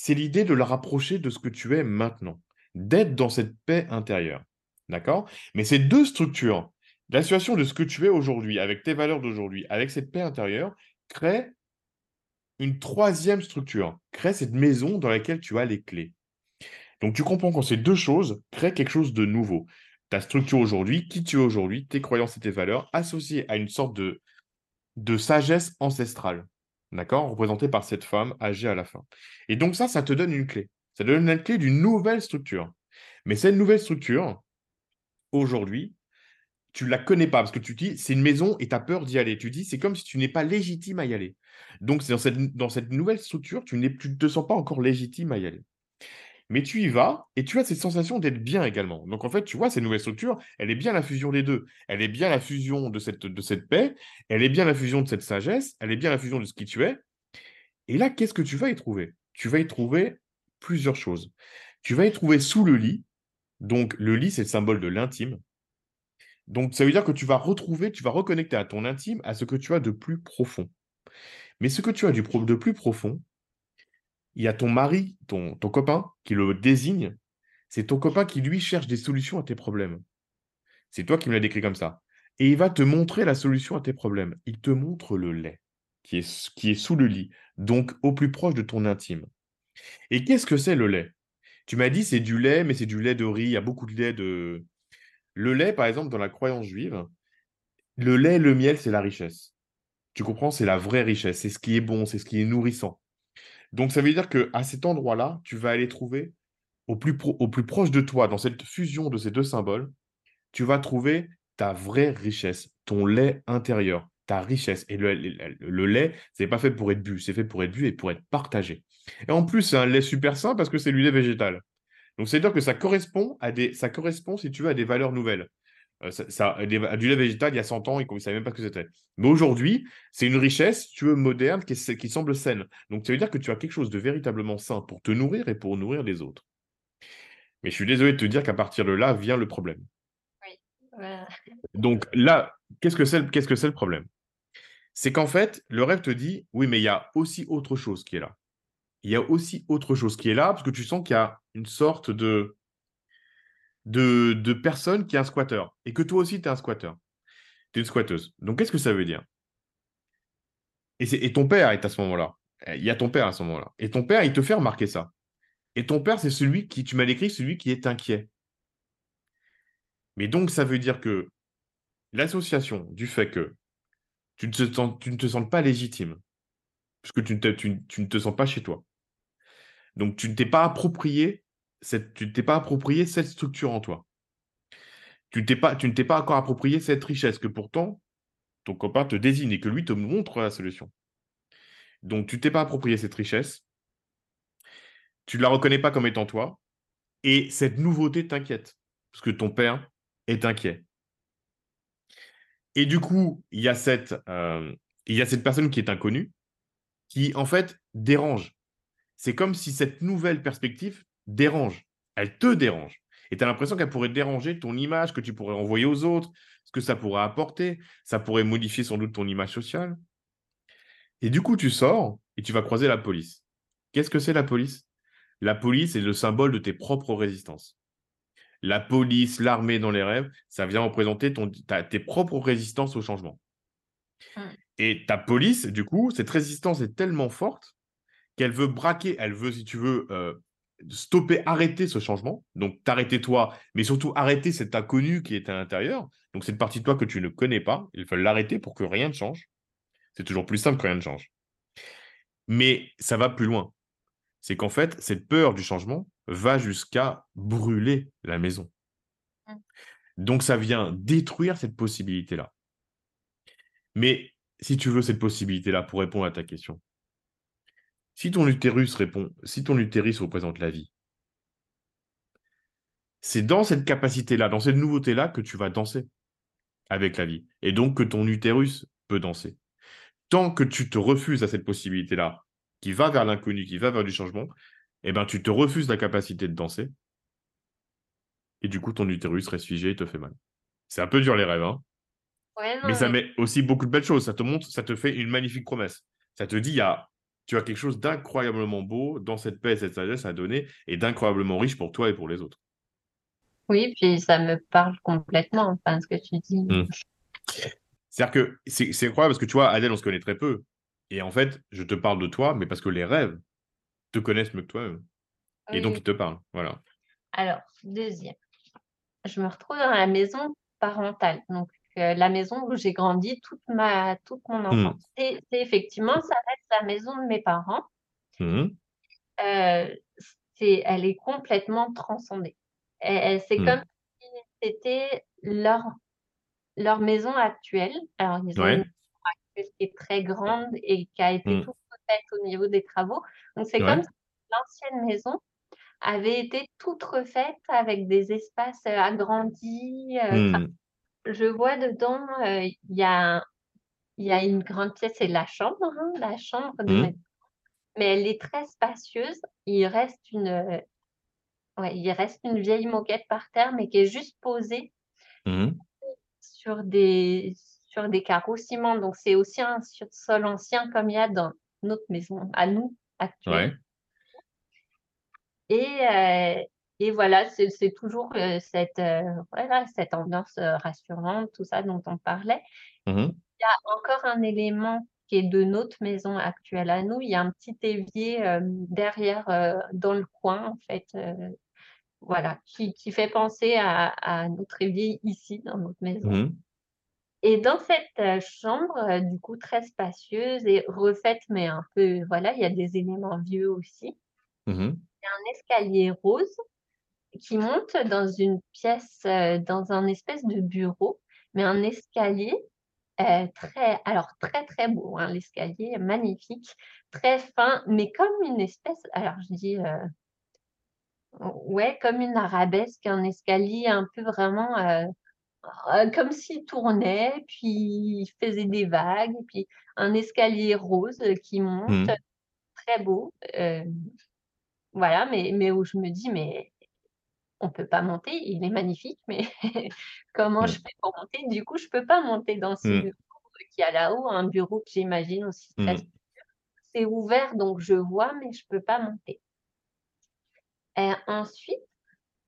c'est l'idée de la rapprocher de ce que tu es maintenant, d'être dans cette paix intérieure. D'accord? Mais ces deux structures, la situation de ce que tu es aujourd'hui, avec tes valeurs d'aujourd'hui, avec cette paix intérieure, crée une troisième structure, crée cette maison dans laquelle tu as les clés. Donc tu comprends quand ces deux choses créent quelque chose de nouveau. Ta structure aujourd'hui, qui tu es aujourd'hui, tes croyances et tes valeurs, associées à une sorte de, de sagesse ancestrale, d'accord? Représentée par cette femme âgée à la fin. Et donc ça, ça te donne une clé. Ça te donne la clé d'une nouvelle structure. Mais cette nouvelle structure, aujourd'hui, tu ne la connais pas parce que tu dis c'est une maison et tu as peur d'y aller. Tu dis c'est comme si tu n'es pas légitime à y aller. Donc dans cette, dans cette nouvelle structure, tu ne te sens pas encore légitime à y aller mais tu y vas et tu as cette sensation d'être bien également. Donc en fait, tu vois, cette nouvelle structure, elle est bien la fusion des deux. Elle est bien la fusion de cette, paix, elle est bien la fusion de cette sagesse, elle est bien la fusion de ce qui tu es. Et là, qu'est-ce que tu vas y trouver? Tu vas y trouver plusieurs choses. Tu vas y trouver sous le lit. Donc le lit, c'est le symbole de l'intime. Donc ça veut dire que tu vas retrouver, tu vas reconnecter à ton intime, à ce que tu as de plus profond. Mais ce que tu as de plus profond, il y a ton mari, ton, ton copain, qui le désigne. C'est ton copain qui, lui, cherche des solutions à tes problèmes. C'est toi qui me l'as décrit comme ça. Et il va te montrer la solution à tes problèmes. Il te montre le lait, qui est, qui est sous le lit, donc au plus proche de ton intime. Et qu'est-ce que c'est le lait? Tu m'as dit c'est du lait, mais c'est du lait de riz. Il y a beaucoup de lait de. Le lait, par exemple, dans la croyance juive, le lait, le miel, c'est la richesse. Tu comprends? C'est la vraie richesse. C'est ce qui est bon, c'est ce qui est nourrissant. Donc, ça veut dire qu'à cet endroit-là, tu vas aller trouver au plus, proche de toi, dans cette fusion de ces deux symboles, tu vas trouver ta vraie richesse, ton lait intérieur, ta richesse. Et le, le, lait, ce n'est pas fait pour être bu, c'est fait pour être bu et pour être partagé. Et en plus, c'est un lait super sain parce que c'est du lait végétal. Donc, c'est-à-dire que ça correspond, à des, ça correspond, si tu veux, à des valeurs nouvelles. Euh, ça, du lait végétal, il y a 100 ans, ils ne savaient même pas ce que c'était. Mais aujourd'hui, c'est une richesse, tu veux, moderne, qui, qui, semble saine. Donc, ça veut dire que tu as quelque chose de véritablement sain pour te nourrir et pour nourrir les autres. Mais je suis désolé de te dire qu'à partir de là vient le problème. Oui. Donc là, qu'est-ce que c'est qu'est-ce que c'est le problème? C'est qu'en fait, le rêve te dit, oui, mais il y a aussi autre chose qui est là. Il y a aussi autre chose qui est là, parce que tu sens qu'il y a une sorte de de, de personnes qui est un squatter et que toi aussi, tu es un squatter. Tu es une squatteuse. Donc, qu'est-ce que ça veut dire? Et, ton père est à ce moment-là. Il y a ton père à ce moment-là. Et ton père, il te fait remarquer ça. Et ton père, c'est celui qui, tu m'as décrit, celui qui est inquiet. Mais donc, ça veut dire que l'association du fait que tu ne, te sens, pas légitime, ne, tu, tu ne te sens pas chez toi. Donc, tu ne t'es pas approprié tu ne t'es pas approprié cette structure en toi. Tu, pas, tu ne t'es pas encore approprié cette richesse que pourtant ton copain te désigne et que lui te montre la solution. Donc tu ne t'es pas approprié cette richesse, tu ne la reconnais pas comme étant toi, et cette nouveauté t'inquiète, parce que ton père est inquiet. Et du coup, il y a cette, euh, il y a cette personne qui est inconnue, qui en fait dérange. C'est comme si cette nouvelle perspective dérange. Elle te dérange. Et tu as l'impression qu'elle pourrait déranger ton image que tu pourrais envoyer aux autres, ce que ça pourrait apporter. Ça pourrait modifier sans doute ton image sociale. Et du coup, tu sors et tu vas croiser la police. Qu'est-ce que c'est la police? La police est le symbole de tes propres résistances. La police, l'armée dans les rêves, ça vient représenter ton, tes propres résistances au changement. Mmh. Et ta police, du coup, cette résistance est tellement forte qu'elle veut braquer, elle veut, si tu veux, euh, stopper, arrêter ce changement. Donc, t'arrêter toi, mais surtout arrêter cet inconnu qui est à l'intérieur. Donc, cette partie de toi que tu ne connais pas, il faut l'arrêter pour que rien ne change. C'est toujours plus simple quand rien ne change. Mais ça va plus loin. C'est qu'en fait, cette peur du changement va jusqu'à brûler la maison. Mmh. Donc, ça vient détruire cette possibilité-là. Mais si tu veux cette possibilité-là pour répondre à ta question, si ton utérus répond, si ton utérus représente la vie, c'est dans cette capacité-là, dans cette nouveauté-là que tu vas danser avec la vie. Et donc que ton utérus peut danser. Tant que tu te refuses à cette possibilité-là, qui va vers l'inconnu, qui va vers du changement, eh ben, tu te refuses la capacité de danser. Et du coup, ton utérus reste figé et te fait mal. C'est un peu dur les rêves, hein mais ça met aussi beaucoup de belles choses. Ça te montre, ça te fait une magnifique promesse. Ça te dit, il y a, tu as quelque chose d'incroyablement beau dans cette paix et cette sagesse à donner et d'incroyablement riche pour toi et pour les autres. Oui, puis ça me parle complètement, enfin, ce que tu dis. Mmh. C'est-à-dire que c'est incroyable parce que tu vois, Adèle, on se connaît très peu. Et en fait, je te parle de toi, mais parce que les rêves te connaissent mieux que toi-même. Et donc, ils te parlent. Voilà. Alors, deuxième. Je me retrouve dans la maison parentale. Donc, euh, la maison où j'ai grandi toute, ma, toute mon mmh. enfance. Et, effectivement, ça reste la maison de mes parents. Mmh. Euh, c'est, elle est complètement transcendée. c'est mmh. comme si c'était leur, leur maison actuelle. Alors, ils ont une maison actuelle qui est très grande et qui a été toute refaite au niveau des travaux. Donc, c'est comme si l'ancienne maison avait été toute refaite avec des espaces euh, agrandis je vois dedans, euh, il y, a, y a une grande pièce, c'est la chambre, hein, la chambre de mmh. Mais elle est très spacieuse. Il reste une, ouais, il reste une vieille moquette par terre, mais qui est juste posée mmh. sur des sur des carreaux ciment. Donc c'est aussi un sol ancien comme il y a dans notre maison à nous actuelle. Et, euh, et voilà, c'est toujours cette, voilà, cette ambiance rassurante, tout ça dont on parlait. Mmh il y a encore un élément qui est de notre maison actuelle à nous. Il y a un petit évier derrière, dans le coin, en fait, voilà, qui, qui, fait penser à, à, notre évier ici, dans notre maison. Mmh et dans cette chambre, du coup, très spacieuse et refaite, mais un peu, voilà, il y a des éléments vieux aussi. Mmh il y a un escalier rose qui monte dans une pièce, euh, dans un espèce de bureau, mais un escalier euh, très, alors très très beau, hein, l'escalier magnifique, très fin, mais comme une espèce, alors je dis, euh, ouais, comme une arabesque, un escalier un peu vraiment comme s'il tournait, puis il faisait des vagues, puis un escalier rose qui monte, mmh. très beau. voilà, mais, mais où je me dis, mais on peut pas monter, il est magnifique, mais comment je mmh. fais pour monter? Du coup, je peux pas monter dans ce mmh. bureau qui a là-haut, un bureau que j'imagine aussi très mmh. C'est ouvert, donc je vois, mais je peux pas monter. Et ensuite,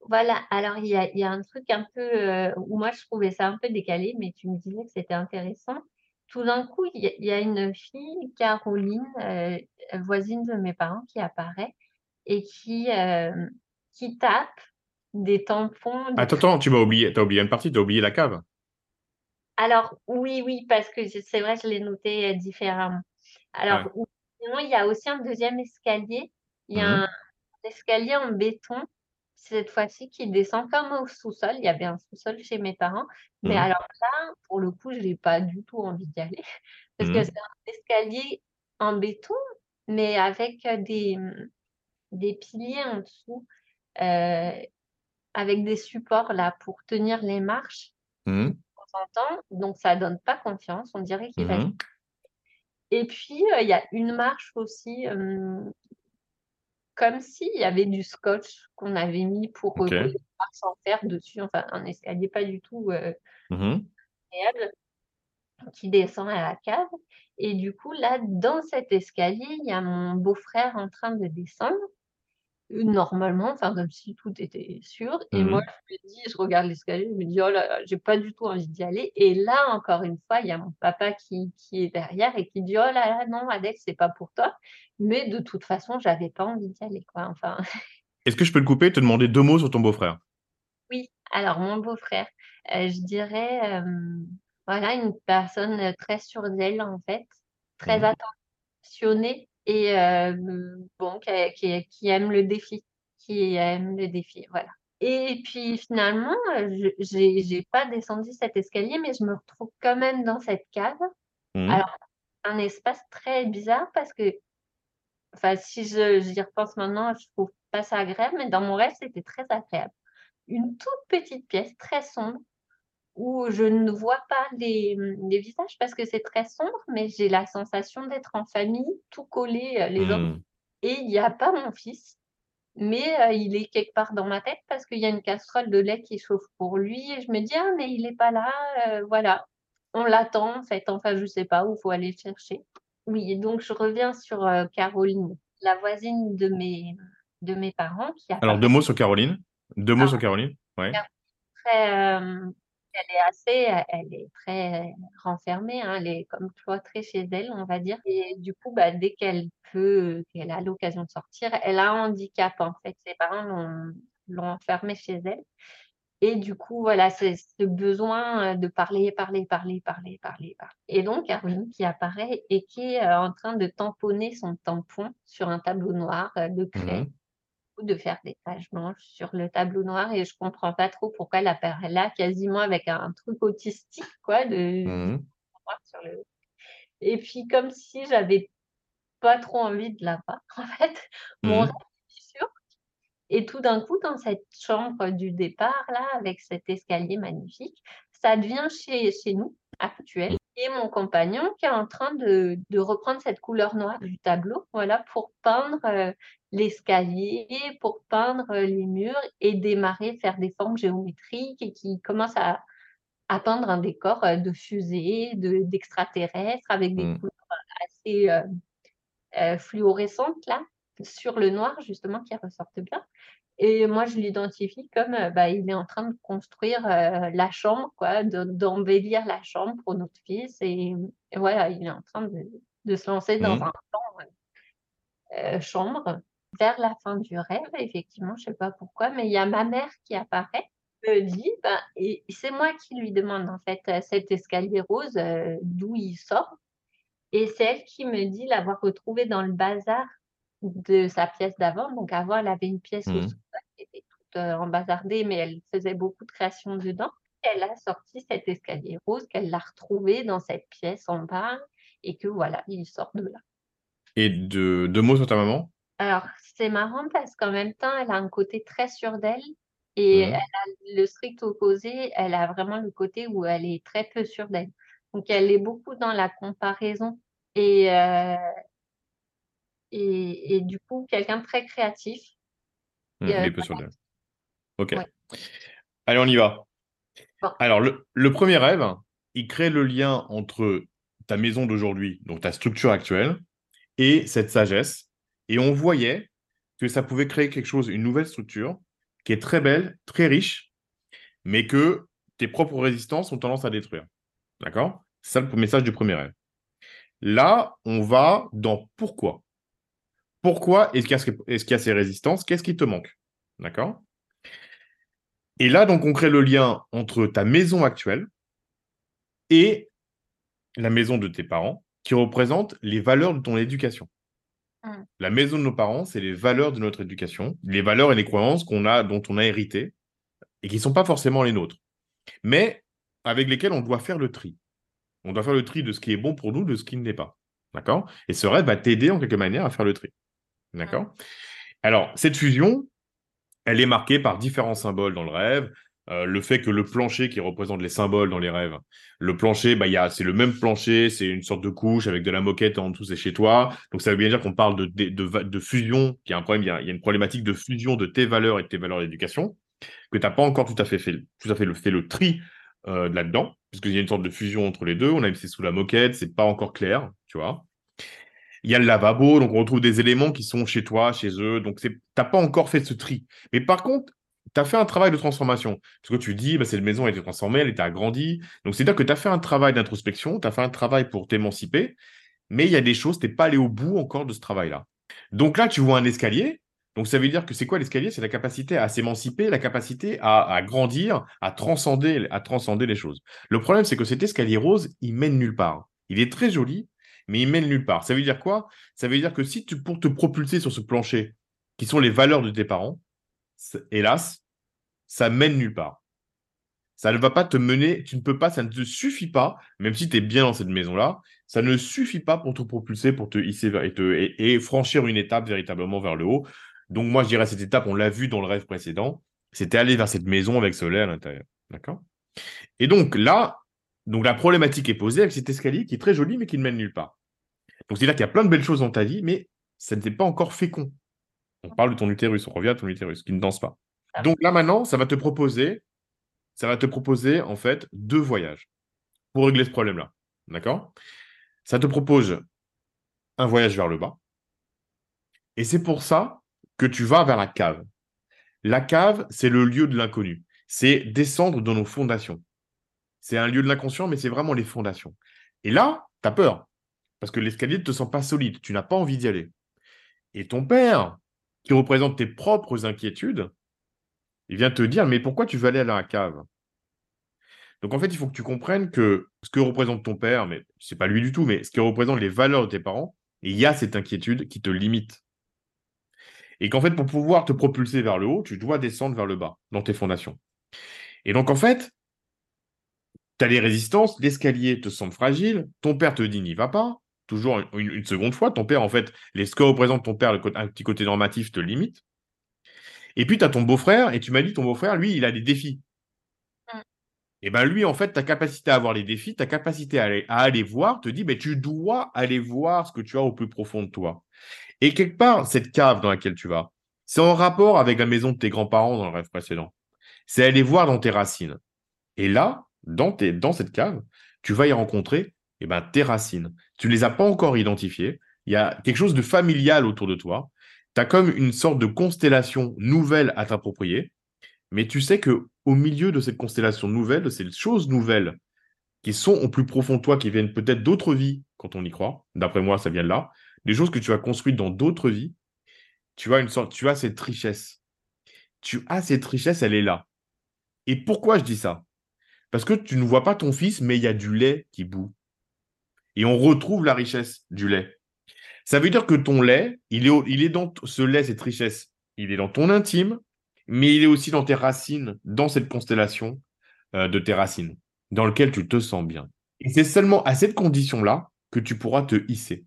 voilà, alors il y a, un truc un peu euh, où moi je trouvais ça un peu décalé, mais tu me disais que c'était intéressant. Tout d'un coup, il y, a une fille, Caroline, euh, voisine de mes parents, qui apparaît et qui, euh, qui tape des tampons. Attends, attends, tu m'as oublié, as oublié une partie, tu as oublié la cave. Alors, oui, oui, parce que c'est vrai, je l'ai noté différemment. Alors, sinon, il y a aussi un deuxième escalier. Il y a mmh un escalier en béton, cette fois-ci, qui descend comme au sous-sol. Il y avait un sous-sol chez mes parents. Mais mmh alors là, pour le coup, je n'ai pas du tout envie d'y aller. Parce que mmh c'est un escalier en béton, mais avec des, des piliers en dessous. Euh, avec des supports là pour tenir les marches mmh. temps donc ça donne pas confiance, on dirait qu'il va. Mmh. Et puis il y a une marche aussi, comme s'il y avait du scotch qu'on avait mis pour okay. sans faire dessus, enfin un escalier pas du tout mmh agréable qui descend à la cave. Et du coup, là, dans cet escalier, il y a mon beau-frère en train de descendre normalement, enfin comme si tout était sûr. Et moi, mmh je me dis, je regarde l'escalier, je me dis, oh là là, j'ai pas du tout envie d'y aller. Et là, encore une fois, il y a mon papa qui, qui est derrière et qui dit, oh là là, non, Alex, c'est pas pour toi. Mais de toute façon, j'avais pas envie d'y aller, quoi. Enfin. Est-ce que je peux le couper et te demander deux mots sur ton beau-frère? Oui, alors mon beau-frère, euh, je dirais, voilà, une personne très sûre d'elle, en fait. très Mhm. attentionnée et euh, bon, qui, qui, qui aime le défi, qui aime le défi, voilà. Et puis finalement, je j'ai pas descendu cet escalier, mais je me retrouve quand même dans cette cave. Mhm. Alors, un espace très bizarre parce que, enfin, si je j'y repense maintenant, je trouve pas ça agréable, mais dans mon rêve, c'était très agréable. Une toute petite pièce très sombre où je ne vois pas les, les visages parce que c'est très sombre, mais j'ai la sensation d'être en famille, tout collé euh, les uns. Mhm. Et il n'y a pas mon fils, mais euh, il est quelque part dans ma tête parce qu'il y a une casserole de lait qui chauffe pour lui et je me dis ah mais il est pas là, euh, voilà, on l'attend en fait, enfin je sais pas où faut aller le chercher. Oui, et donc je reviens sur euh, Caroline, la voisine de mes de mes parents qui a Alors, deux mots sur Caroline. Deux mots Ah. sur Caroline. Ouais. très, elle est assez, elle est très renfermée, hein, elle est comme cloîtrée chez elle, on va dire. Et du coup, bah, dès qu'elle peut, qu'elle a l'occasion de sortir, elle a un handicap en fait. Ses parents l'ont enfermée chez elle. Et du coup, voilà, c'est ce besoin de parler, parler, parler, parler, parler, parler. Et donc, Caroline qui apparaît et qui est en train de tamponner son tampon sur un tableau noir euh, de craie Mhm. De faire des pages blanches sur le tableau noir et je comprends pas trop pourquoi elle apparaît là quasiment avec un truc autistique quoi de Mhm. sur le et puis comme si j'avais pas trop envie de la voir en fait mon Mhm. rêve est sûr et tout d'un coup dans cette chambre du départ là avec cet escalier magnifique ça devient chez chez nous actuel et mon compagnon qui est en train de, de reprendre cette couleur noire du tableau, voilà, pour peindre euh, l'escalier, pour peindre euh, les murs et démarrer, faire des formes géométriques et qui commence à, à peindre un décor euh, de fusée, de, d'extraterrestres avec des Mhm. couleurs assez fluorescentes là, sur le noir justement qui ressortent bien. Et moi, je l'identifie comme euh, bah, il est en train de construire euh, la chambre, quoi, de- d'embellir la chambre pour notre fils. Et, et voilà, il est en train de, de se lancer dans Mhm. un plan euh, chambre. Vers la fin du rêve, effectivement, je sais pas pourquoi, mais il y a ma mère qui apparaît, me dit, bah, et c'est moi qui lui demande en fait cet escalier rose, euh, d'où il sort. Et c'est elle qui me dit l'avoir retrouvé dans le bazar de sa pièce d'avant. Donc avant, elle avait une pièce au Mhm. sous-sol qui était toute euh, embazardée, mais elle faisait beaucoup de créations dedans. Elle a sorti cet escalier rose qu'elle l'a retrouvé dans cette pièce en bas et que voilà, il sort de là. Et deux, mots sur ta maman? Alors, c'est marrant parce qu'en même temps, elle a un côté très sûr d'elle et elle a le strict opposé, elle a vraiment le côté où elle est très peu sûre d'elle. Donc, elle est beaucoup dans la comparaison et, euh, et, et du coup, quelqu'un de très créatif. Mhm. Et, euh, Elle est peu sur elle. Ok. Ouais. Allez, on y va. Bon. Alors, le, le premier rêve, il crée le lien entre ta maison d'aujourd'hui, donc ta structure actuelle, et cette sagesse. Et on voyait que ça pouvait créer quelque chose, une nouvelle structure, qui est très belle, très riche, mais que tes propres résistances ont tendance à détruire. D'accord? C'est ça le message du premier rêve. Là, on va dans pourquoi. Pourquoi est-ce qu'il y, a ce- est-ce qu'il y a ces résistances? Qu'est-ce qui te manque? D'accord? Et là, donc, on crée le lien entre ta maison actuelle et la maison de tes parents, qui représente les valeurs de ton éducation. Mm. La maison de nos parents, c'est les valeurs de notre éducation, les valeurs et les croyances qu'on a, dont on a hérité, et qui ne sont pas forcément les nôtres, mais avec lesquelles on doit faire le tri. On doit faire le tri de ce qui est bon pour nous, de ce qui ne l'est pas. D'accord? Et ce rêve va t'aider en quelque manière à faire le tri. D'accord? Alors, cette fusion, elle est marquée par différents symboles dans le rêve. Euh, le fait que le plancher qui représente les symboles dans les rêves, le plancher, bah, c'est le même plancher, c'est une sorte de couche avec de la moquette en dessous, c'est chez toi. Donc ça veut bien dire qu'on parle de, fusion, qu'il y a un problème, il y a, une problématique de fusion de tes valeurs et de tes valeurs d'éducation, que tu n'as pas encore tout à fait fait, le, fait tri euh, là-dedans, puisqu'il y a une sorte de fusion entre les deux. On a c'est sous la moquette, c'est pas encore clair, tu vois. Il y a le lavabo, donc on retrouve des éléments qui sont chez toi, chez eux. Donc, tu n'as pas encore fait ce tri. Mais par contre, tu as fait un travail de transformation. Parce que tu dis, bah, cette maison a été transformée, elle était agrandie. Donc, c'est-à-dire que tu as fait un travail d'introspection, tu as fait un travail pour t'émanciper, mais il y a des choses, tu n'es pas allé au bout encore de ce travail-là. Donc là, tu vois un escalier. Donc, ça veut dire que c'est quoi l'escalier? C'est la capacité à s'émanciper, la capacité à, grandir, à transcender, à transcender les choses. Le problème, c'est que cet escalier rose, il mène nulle part. Il est très joli, mais il mène nulle part. Ça veut dire quoi? Ça veut dire que si tu, pour te propulser sur ce plancher, qui sont les valeurs de tes parents, hélas, ça mène nulle part. Ça ne va pas te mener, tu ne peux pas, ça ne te suffit pas, même si tu es bien dans cette maison-là, ça ne suffit pas pour te propulser, pour te hisser et, franchir une étape véritablement vers le haut. Donc moi, je dirais cette étape, on l'a vu dans le rêve précédent, c'était aller vers cette maison avec ce lait à l'intérieur. D'accord? Et donc là, donc la problématique est posée avec cet escalier qui est très joli, mais qui ne mène nulle part. Donc c'est-à-dire qu'il y a plein de belles choses dans ta vie, mais ça n'était pas encore fécond. On parle de ton utérus, on revient à ton utérus, qui ne danse pas. Ah. Donc là maintenant, ça va te proposer, ça va te proposer en fait deux voyages pour régler ce problème-là. D'accord? Ça te propose un voyage vers le bas. Et c'est pour ça que tu vas vers la cave. La cave, c'est le lieu de l'inconnu. C'est descendre dans nos fondations. C'est un lieu de l'inconscient, mais c'est vraiment les fondations. Et là, tu as peur. Parce que l'escalier ne te sent pas solide. Tu n'as pas envie d'y aller. Et ton père, qui représente tes propres inquiétudes, il vient te dire, mais pourquoi tu veux aller à la cave? Donc en fait, il faut que tu comprennes que ce que représente ton père, mais c'est pas lui du tout, mais ce qui représente les valeurs de tes parents, il y a cette inquiétude qui te limite. Et qu'en fait, pour pouvoir te propulser vers le haut, tu dois descendre vers le bas, dans tes fondations. Et donc en fait, tu as les résistances, l'escalier te semble fragile, ton père te dit n'y va pas, toujours une, seconde fois. Ton père, en fait, les, ce que représente ton père, le, un petit côté normatif te limite. Et puis, tu as ton beau-frère, et tu m'as dit, ton beau-frère, lui, il a des défis. Mm. Et bien, lui, en fait, ta capacité à avoir les défis, ta capacité à aller, à aller voir, te dit, mais tu dois aller voir ce que tu as au plus profond de toi. Et quelque part, cette cave dans laquelle tu vas, c'est en rapport avec la maison de tes grands-parents dans le rêve précédent. C'est aller voir dans tes racines. Et là, dans, tes, dans cette cave, tu vas y rencontrer eh ben, tes racines. Tu ne les as pas encore identifiées. Il y a quelque chose de familial autour de toi. Tu as comme une sorte de constellation nouvelle à t'approprier. Mais tu sais que au milieu de cette constellation nouvelle, de ces choses nouvelles qui sont au plus profond de toi, qui viennent peut-être d'autres vies, quand on y croit, d'après moi, ça vient de là, des choses que tu as construites dans d'autres vies, tu as une sorte, tu as cette richesse. Tu as cette richesse, elle est là. Et pourquoi je dis ça? Parce que tu ne vois pas ton fils, mais il y a du lait qui bout et on retrouve la richesse du lait. Ça veut dire que ton lait, il est, dans ce lait, cette richesse, il est dans ton intime, mais il est aussi dans tes racines, dans cette constellation euh, de tes racines, dans lequel tu te sens bien. Et c'est seulement à cette condition-là que tu pourras te hisser.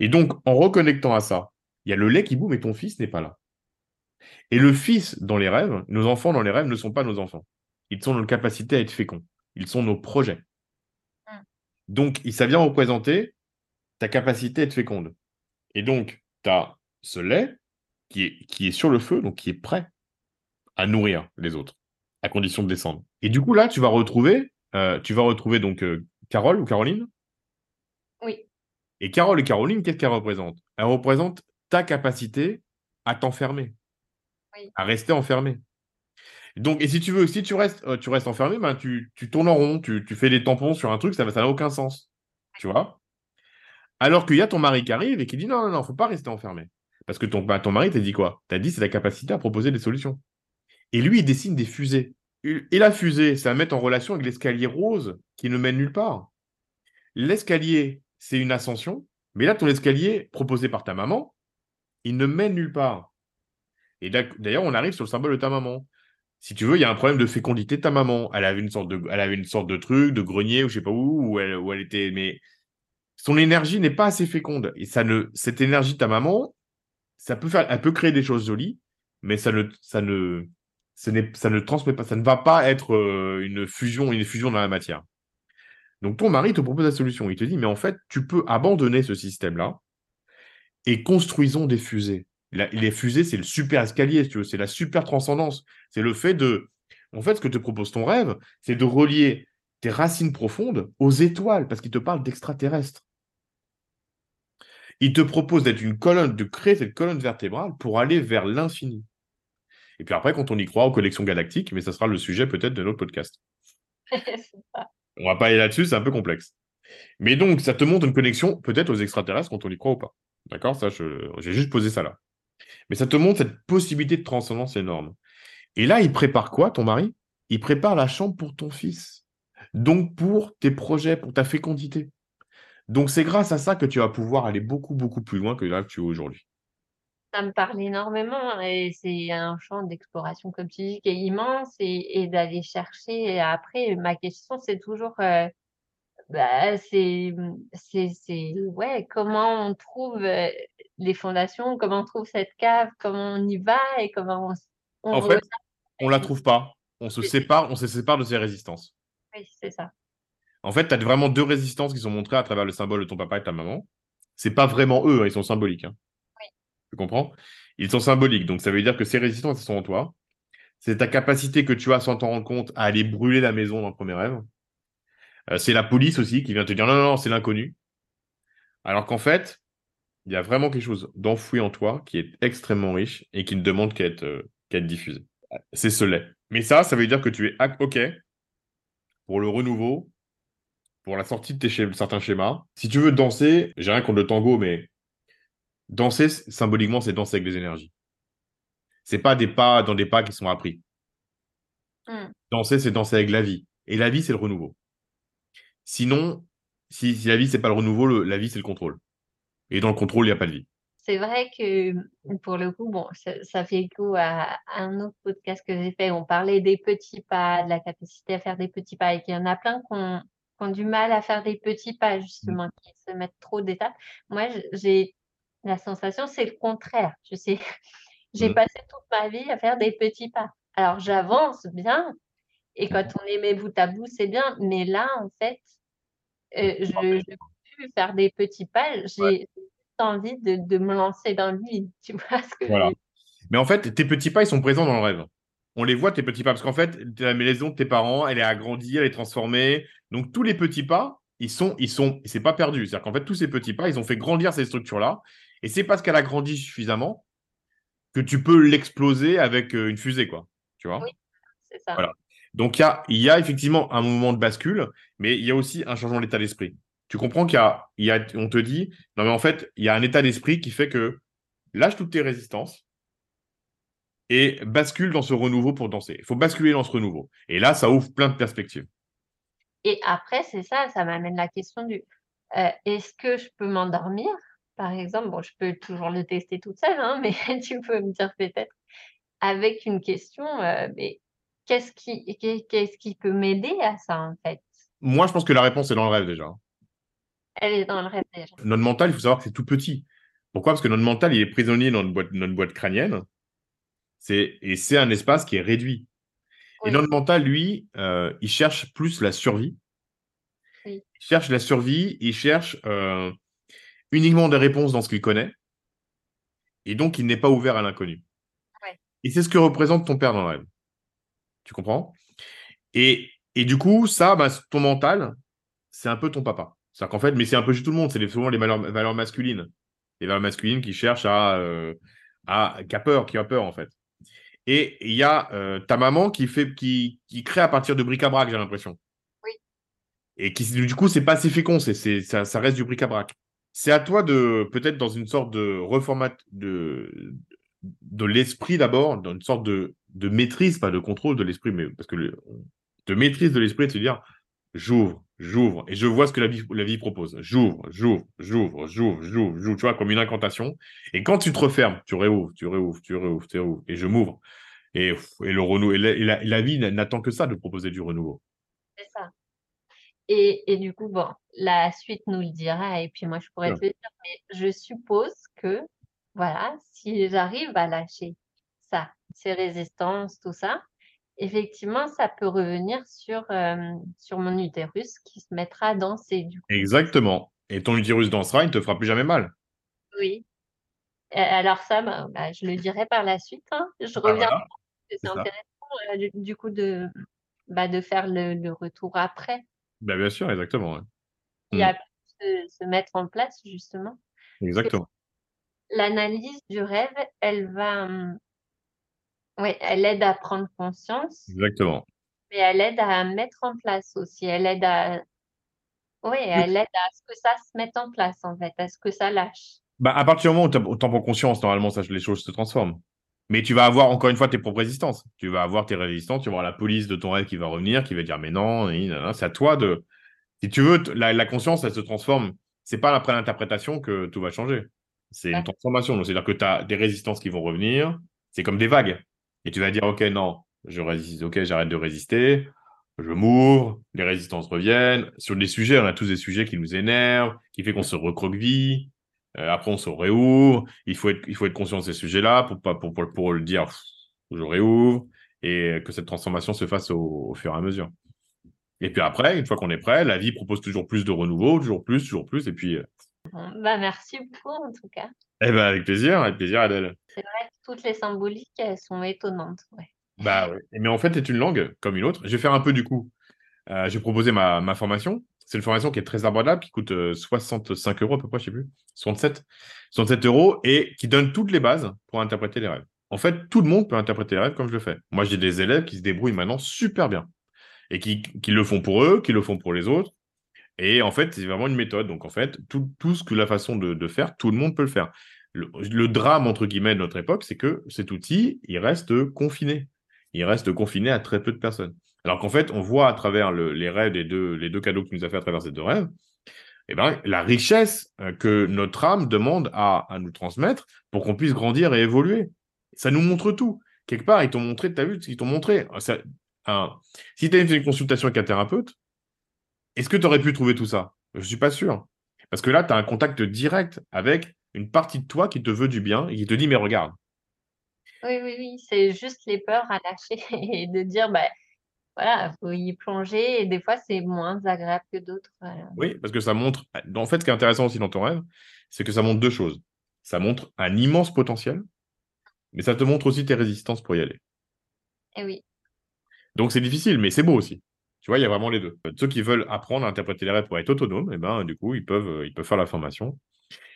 Et donc, en reconnectant à ça, il y a le lait qui bout, mais ton fils n'est pas là. Et le fils dans les rêves, nos enfants dans les rêves ne sont pas nos enfants. Ils sont nos capacités à être féconds. Ils sont nos projets. Donc, ça vient représenter ta capacité à être féconde. Et donc, tu as ce lait qui est, qui est sur le feu, donc qui est prêt à nourrir les autres, à condition de descendre. Et du coup, là, tu vas retrouver, euh, tu vas retrouver donc euh, Carole ou Caroline? Oui. Et Carole et Caroline, qu'est-ce qu'elles représentent? Elles représentent ta capacité à t'enfermer, à rester enfermé. Donc, et si tu veux, si tu restes, euh, tu restes enfermé, ben, tu, tournes en rond, tu, fais des tampons sur un truc, ça n'a aucun sens. Tu vois? Alors qu'il y a ton mari qui arrive et qui dit non, non, non, faut pas rester enfermé. Parce que ton, ton mari t'a dit quoi? T'a dit c'est la capacité à proposer des solutions. Et lui, il dessine des fusées. Et la fusée, ça va mettre en relation avec l'escalier rose qui ne mène nulle part. L'escalier, c'est une ascension, mais là, ton escalier proposé par ta maman, il ne mène nulle part. Et d'ailleurs, on arrive sur le symbole de ta maman si tu veux, il y a un problème de fécondité de ta maman. Elle avait une sorte de, elle avait une sorte de truc, de grenier ou je sais pas où, où elle, où elle était, mais son énergie n'est pas assez féconde. Et ça ne, cette énergie de ta maman, ça peut faire, elle peut créer des choses jolies, mais ça ne, ça ne, ça ne transmet pas, ça ne va pas être euh, une fusion, une fusion dans la matière. Donc ton mari te propose la solution. Il te dit, mais en fait, tu peux abandonner ce système-là et construisons des fusées les fusées, c'est le super escalier, tu veux, c'est la super transcendance. C'est le fait de. En fait, ce que te propose ton rêve, c'est de relier tes racines profondes aux étoiles, parce qu'il te parle d'extraterrestres. Il te propose d'être une colonne, de créer cette colonne vertébrale pour aller vers l'infini. Et puis après, quand on y croit aux collections galactiques, mais ça sera le sujet peut-être de notre podcast. on va pas aller là-dessus, c'est un peu complexe. Mais donc, ça te montre une connexion peut-être aux extraterrestres quand on y croit ou pas. D'accord? Ça, j'ai juste posé ça là. Mais ça te montre cette possibilité de transcendance énorme. Et là, il prépare quoi, ton mari? Il prépare la chambre pour ton fils. Donc pour tes projets, pour ta fécondité. Donc, c'est grâce à ça que tu vas pouvoir aller beaucoup, beaucoup plus loin que là que tu es aujourd'hui. Ça me parle énormément et c'est un champ d'exploration, comme tu dis, qui est immense et, d'aller chercher. Après, ma question, c'est toujours, euh, bah, c'est, ouais, comment on trouve euh, les fondations, comment on trouve cette cave, comment on y va et comment on, on En fait, on la trouve pas. On se sépare, on se sépare de ces résistances. Oui, c'est ça. En fait, tu as vraiment deux résistances qui sont montrées à travers le symbole de ton papa et de ta maman. C'est pas vraiment eux, hein, ils sont symboliques. hein. Oui. Tu comprends? Ils sont symboliques. Donc, ça veut dire que ces résistances, elles sont en toi. C'est ta capacité que tu as sans t'en rendre compte à aller brûler la maison dans le premier rêve. Euh, c'est la police aussi qui vient te dire non, non, non, c'est l'inconnu. Alors qu'en fait, il y a vraiment quelque chose d'enfoui en toi qui est extrêmement riche et qui ne demande qu'à être, euh, être diffusé. C'est ce lait. Mais ça, ça veut dire que tu es OK pour le renouveau, pour la sortie de tes schémas- certains schémas. Si tu veux danser, j'ai rien contre le tango, mais danser, symboliquement, c'est danser avec les énergies. C'est pas des pas dans des pas qui sont appris. Hmm. Danser, c'est danser avec la vie. Et la vie, c'est le renouveau. Sinon, si, si la vie, c'est pas le renouveau, le- la vie, c'est le contrôle. Et dans le contrôle, il n'y a pas de vie. C'est vrai que pour le coup, bon, ça, ça fait écho à, à un autre podcast que j'ai fait. On parlait des petits pas, de la capacité à faire des petits pas, et qu'il y en a plein qui ont, qui ont du mal à faire des petits pas, justement, qui se mettent trop d'étapes. Moi, j'ai la sensation, c'est le contraire. Je sais, j'ai Mhm. passé toute ma vie à faire des petits pas. Alors, j'avance bien, et quand on est mis bout à bout, c'est bien. Mais là, en fait, euh, je ne peux plus faire des petits pas. J'ai envie de, de me lancer dans le vide. Tu vois ce que Voilà. Mais en fait, tes petits pas, ils sont présents dans le rêve. On les voit, tes petits pas, parce qu'en fait, la maison de tes parents, elle est agrandie, elle est transformée. Donc, tous les petits pas, ils sont, ils sont, c'est pas perdu. C'est-à-dire qu'en fait, tous ces petits pas, ils ont fait grandir ces structures-là. Et c'est parce qu'elle a grandi suffisamment que tu peux l'exploser avec euh, une fusée, quoi. Tu vois? Oui. C'est ça. Voilà. Donc, il y a, il y a effectivement un moment de bascule, mais il y a aussi un changement d'état d'esprit. Tu comprends qu'il y a, il y a, on te dit, non, mais en fait, il y a un état d'esprit qui fait que lâche toutes tes résistances et bascule dans ce renouveau pour danser. Il faut basculer dans ce renouveau. Et là, ça ouvre plein de perspectives. Et après, c'est ça, ça m'amène la question du euh, est-ce que je peux m'endormir, par exemple Bon, je peux toujours le tester toute seule, hein, mais tu peux me dire peut-être avec une question, euh, mais qu'est-ce qui, qu'est- qu'est-ce qui peut m'aider à ça, en fait? Moi, je pense que la réponse est dans le rêve déjà. Elle est dans le rêve déjà. Notre mental, il faut savoir que c'est tout petit. Pourquoi? Parce que notre mental, il est prisonnier dans notre boîte, notre boîte crânienne. C'est, et c'est un espace qui est réduit. Oui. Et notre mental, lui, euh, il cherche plus la survie. Oui. Il cherche la survie, il cherche euh, uniquement des réponses dans ce qu'il connaît. Et donc, il n'est pas ouvert à l'inconnu. Ouais. Et c'est ce que représente ton père dans le rêve. Tu comprends? Et, et du coup, ça, bah, ton mental, c'est un peu ton papa. C'est-à-dire qu'en fait, mais c'est un peu chez tout le monde, c'est les- souvent les valeurs, valeurs masculines. Les valeurs masculines qui cherchent à, euh, à qui a peur, qui a peur en fait. Et il y a euh, ta maman qui fait, qui, qui crée à partir de bric-à-brac, j'ai l'impression. Oui. Et qui, du coup, c'est pas assez fécond, c'est, c'est, ça, ça reste du bric-à-brac. C'est à toi de, peut-être dans une sorte de reformat de, de l'esprit d'abord, dans une sorte de, de maîtrise, pas de contrôle de l'esprit, mais parce que le, de maîtrise de l'esprit, de se dire, j'ouvre, j'ouvre, et je vois ce que la vie, la vie propose. J'ouvre, j'ouvre, j'ouvre, j'ouvre, j'ouvre, j'ouvre, tu vois, comme une incantation. Et quand tu te refermes, tu réouvres, tu réouvres, tu réouvres, tu réouvres, et je m'ouvre. Et, et le renouveau, et la, et la- vie n'attend que ça de proposer du renouveau. C'est ça. Et, et du coup, bon, la suite nous le dira, et puis moi, je pourrais te le dire, mais je suppose que, voilà, si j'arrive à lâcher ça, ces résistances, tout ça, effectivement, ça peut revenir sur, euh, sur mon utérus qui se mettra à danser, du coup. Exactement. Et ton utérus dansera, il ne te fera plus jamais mal. Oui. Euh, Alors ça, bah, bah, je le dirai par la suite, hein. Je Ah, reviens, voilà. c'est intéressant, euh, du, du coup, de, bah, de faire le, le retour après, Ben, bien sûr, exactement. ouais. qui Mm. a pu se, se mettre en place, justement. Exactement. l'analyse du rêve, elle va, ouais, elle aide à prendre conscience, Exactement. mais elle aide à mettre en place aussi. Elle aide à, ouais, elle aide à ce que ça se mette en place, en fait, à ce que ça lâche. Bah, à partir du moment où tu t'en prends conscience, normalement, ça, les choses se transforment. Mais tu vas avoir encore une fois tes propres résistances. Tu vas avoir tes résistances, tu vas avoir la police de ton rêve qui va revenir, qui va dire mais non, c'est à toi de. Si tu veux, la, la conscience, elle se transforme. c'est pas après l'interprétation que tout va changer. C'est une transformation. Donc, c'est-à-dire que tu as des résistances qui vont revenir. C'est comme des vagues. Et tu vas dire, OK, non, je résiste, OK, j'arrête de résister. Je m'ouvre, les résistances reviennent. Sur des sujets, on a tous des sujets qui nous énervent, qui fait qu'on se recroqueville. Euh, après, on se réouvre. Il faut être, il faut être conscient de ces sujets-là pour, pour, pour, le dire, je réouvre, et que cette transformation se fasse au, fur et à mesure. Et puis après, une fois qu'on est prêt, la vie propose toujours plus de renouveau, toujours plus, toujours plus. Et puis. Euh, bah, merci beaucoup, en tout cas. Eh ben, avec plaisir, avec plaisir, Adèle. C'est vrai, toutes les symboliques, elles sont étonnantes. Ouais. Bah, ouais. Mais en fait, c'est une langue comme une autre. Je vais faire un peu du coup. Euh, j'ai proposé ma, ma formation. C'est une formation qui est très abordable, qui coûte 65 euh, euros à peu près, je sais plus, 67, 67 euros, et qui donne toutes les bases pour interpréter les rêves. En fait, tout le monde peut interpréter les rêves comme je le fais. Moi, j'ai des élèves qui se débrouillent maintenant super bien et qui, qui, le font pour eux, qui le font pour les autres. Et en fait, c'est vraiment une méthode. Donc, en fait, tout, tout ce que la façon de, faire, tout le monde peut le faire. Le, drame, entre guillemets, de notre époque, c'est que cet outil, il reste confiné. Il reste confiné à très peu de personnes. Alors qu'en fait, on voit à travers les rêves des deux, les deux cadeaux qu'il nous a fait à travers ces deux rêves, eh ben, la richesse euh, que notre âme demande à, à nous transmettre pour qu'on puisse grandir et évoluer. Ça nous montre tout. Quelque part, ils t'ont montré, tu as vu ce qu'ils t'ont montré. Si tu as une consultation avec un thérapeute, est-ce que tu aurais pu trouver tout ça? Je ne suis pas sûr. Parce que là, tu as un contact direct avec une partie de toi qui te veut du bien et qui te dit, mais regarde. Oui, oui, oui, c'est juste les peurs à lâcher et de dire, bah, voilà, faut y plonger et des fois c'est moins agréable que d'autres. Oui, parce que ça montre. En fait, ce qui est intéressant aussi dans ton rêve, c'est que ça montre deux choses. Ça montre un immense potentiel, mais ça te montre aussi tes résistances pour y aller. Eh oui. Donc c'est difficile, mais c'est beau aussi. Tu vois, il y a vraiment les deux. Ceux qui veulent apprendre à interpréter les rêves pour être autonomes, eh ben, du coup, ils peuvent, ils peuvent faire la formation.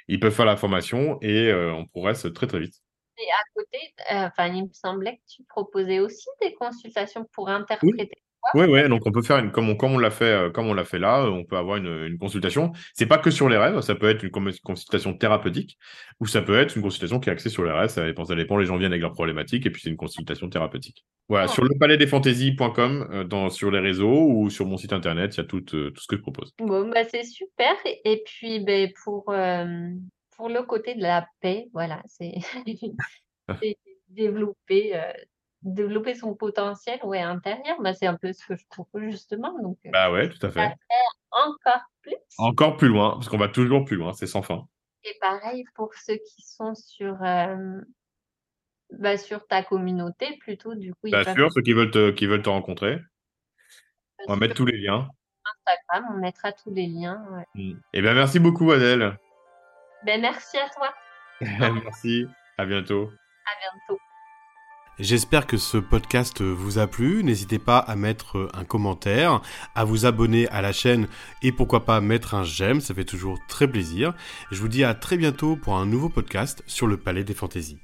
Ils peuvent faire la formation et euh, on progresse très très vite. Et à côté, euh, il me semblait que tu proposais aussi des consultations pour interpréter. Oui, oui, donc on peut faire une, comme on, comme on l'a fait, euh, comme on l'a fait là, on peut avoir une, une consultation. C'est pas que sur les rêves, ça peut être une consultation thérapeutique ou ça peut être une consultation qui est axée sur les rêves. Ça dépend, ça dépend. Les gens viennent avec leurs problématiques et puis c'est une consultation thérapeutique. Voilà, sur le palais des fantaisies.com, euh, dans, sur les réseaux ou sur mon site internet, il y a tout, tout ce que je propose. Bon, bah c'est super. Et puis, ben, pour, pour le côté de la paix, voilà, c'est développer, euh, développer son potentiel ouais, intérieur. Bah, c'est un peu ce que je propose justement. Donc, euh, bah ouais, tout à fait. encore plus. Encore plus loin, parce qu'on va toujours plus loin, c'est sans fin. Et pareil pour ceux qui sont sur, euh, bah, sur ta communauté plutôt, du coup. Bien sûr, ceux qui veulent te, qui veulent te rencontrer. On va mettre tous les liens. Instagram, on mettra tous les liens. Mm. Eh bien, merci beaucoup, Adèle. Ben, merci à toi. merci. À bientôt. À bientôt. J'espère que ce podcast vous a plu. N'hésitez pas à mettre un commentaire, à vous abonner à la chaîne et pourquoi pas mettre un j'aime, ça fait toujours très plaisir. Je vous dis à très bientôt pour un nouveau podcast sur le Palais des Fantaisies.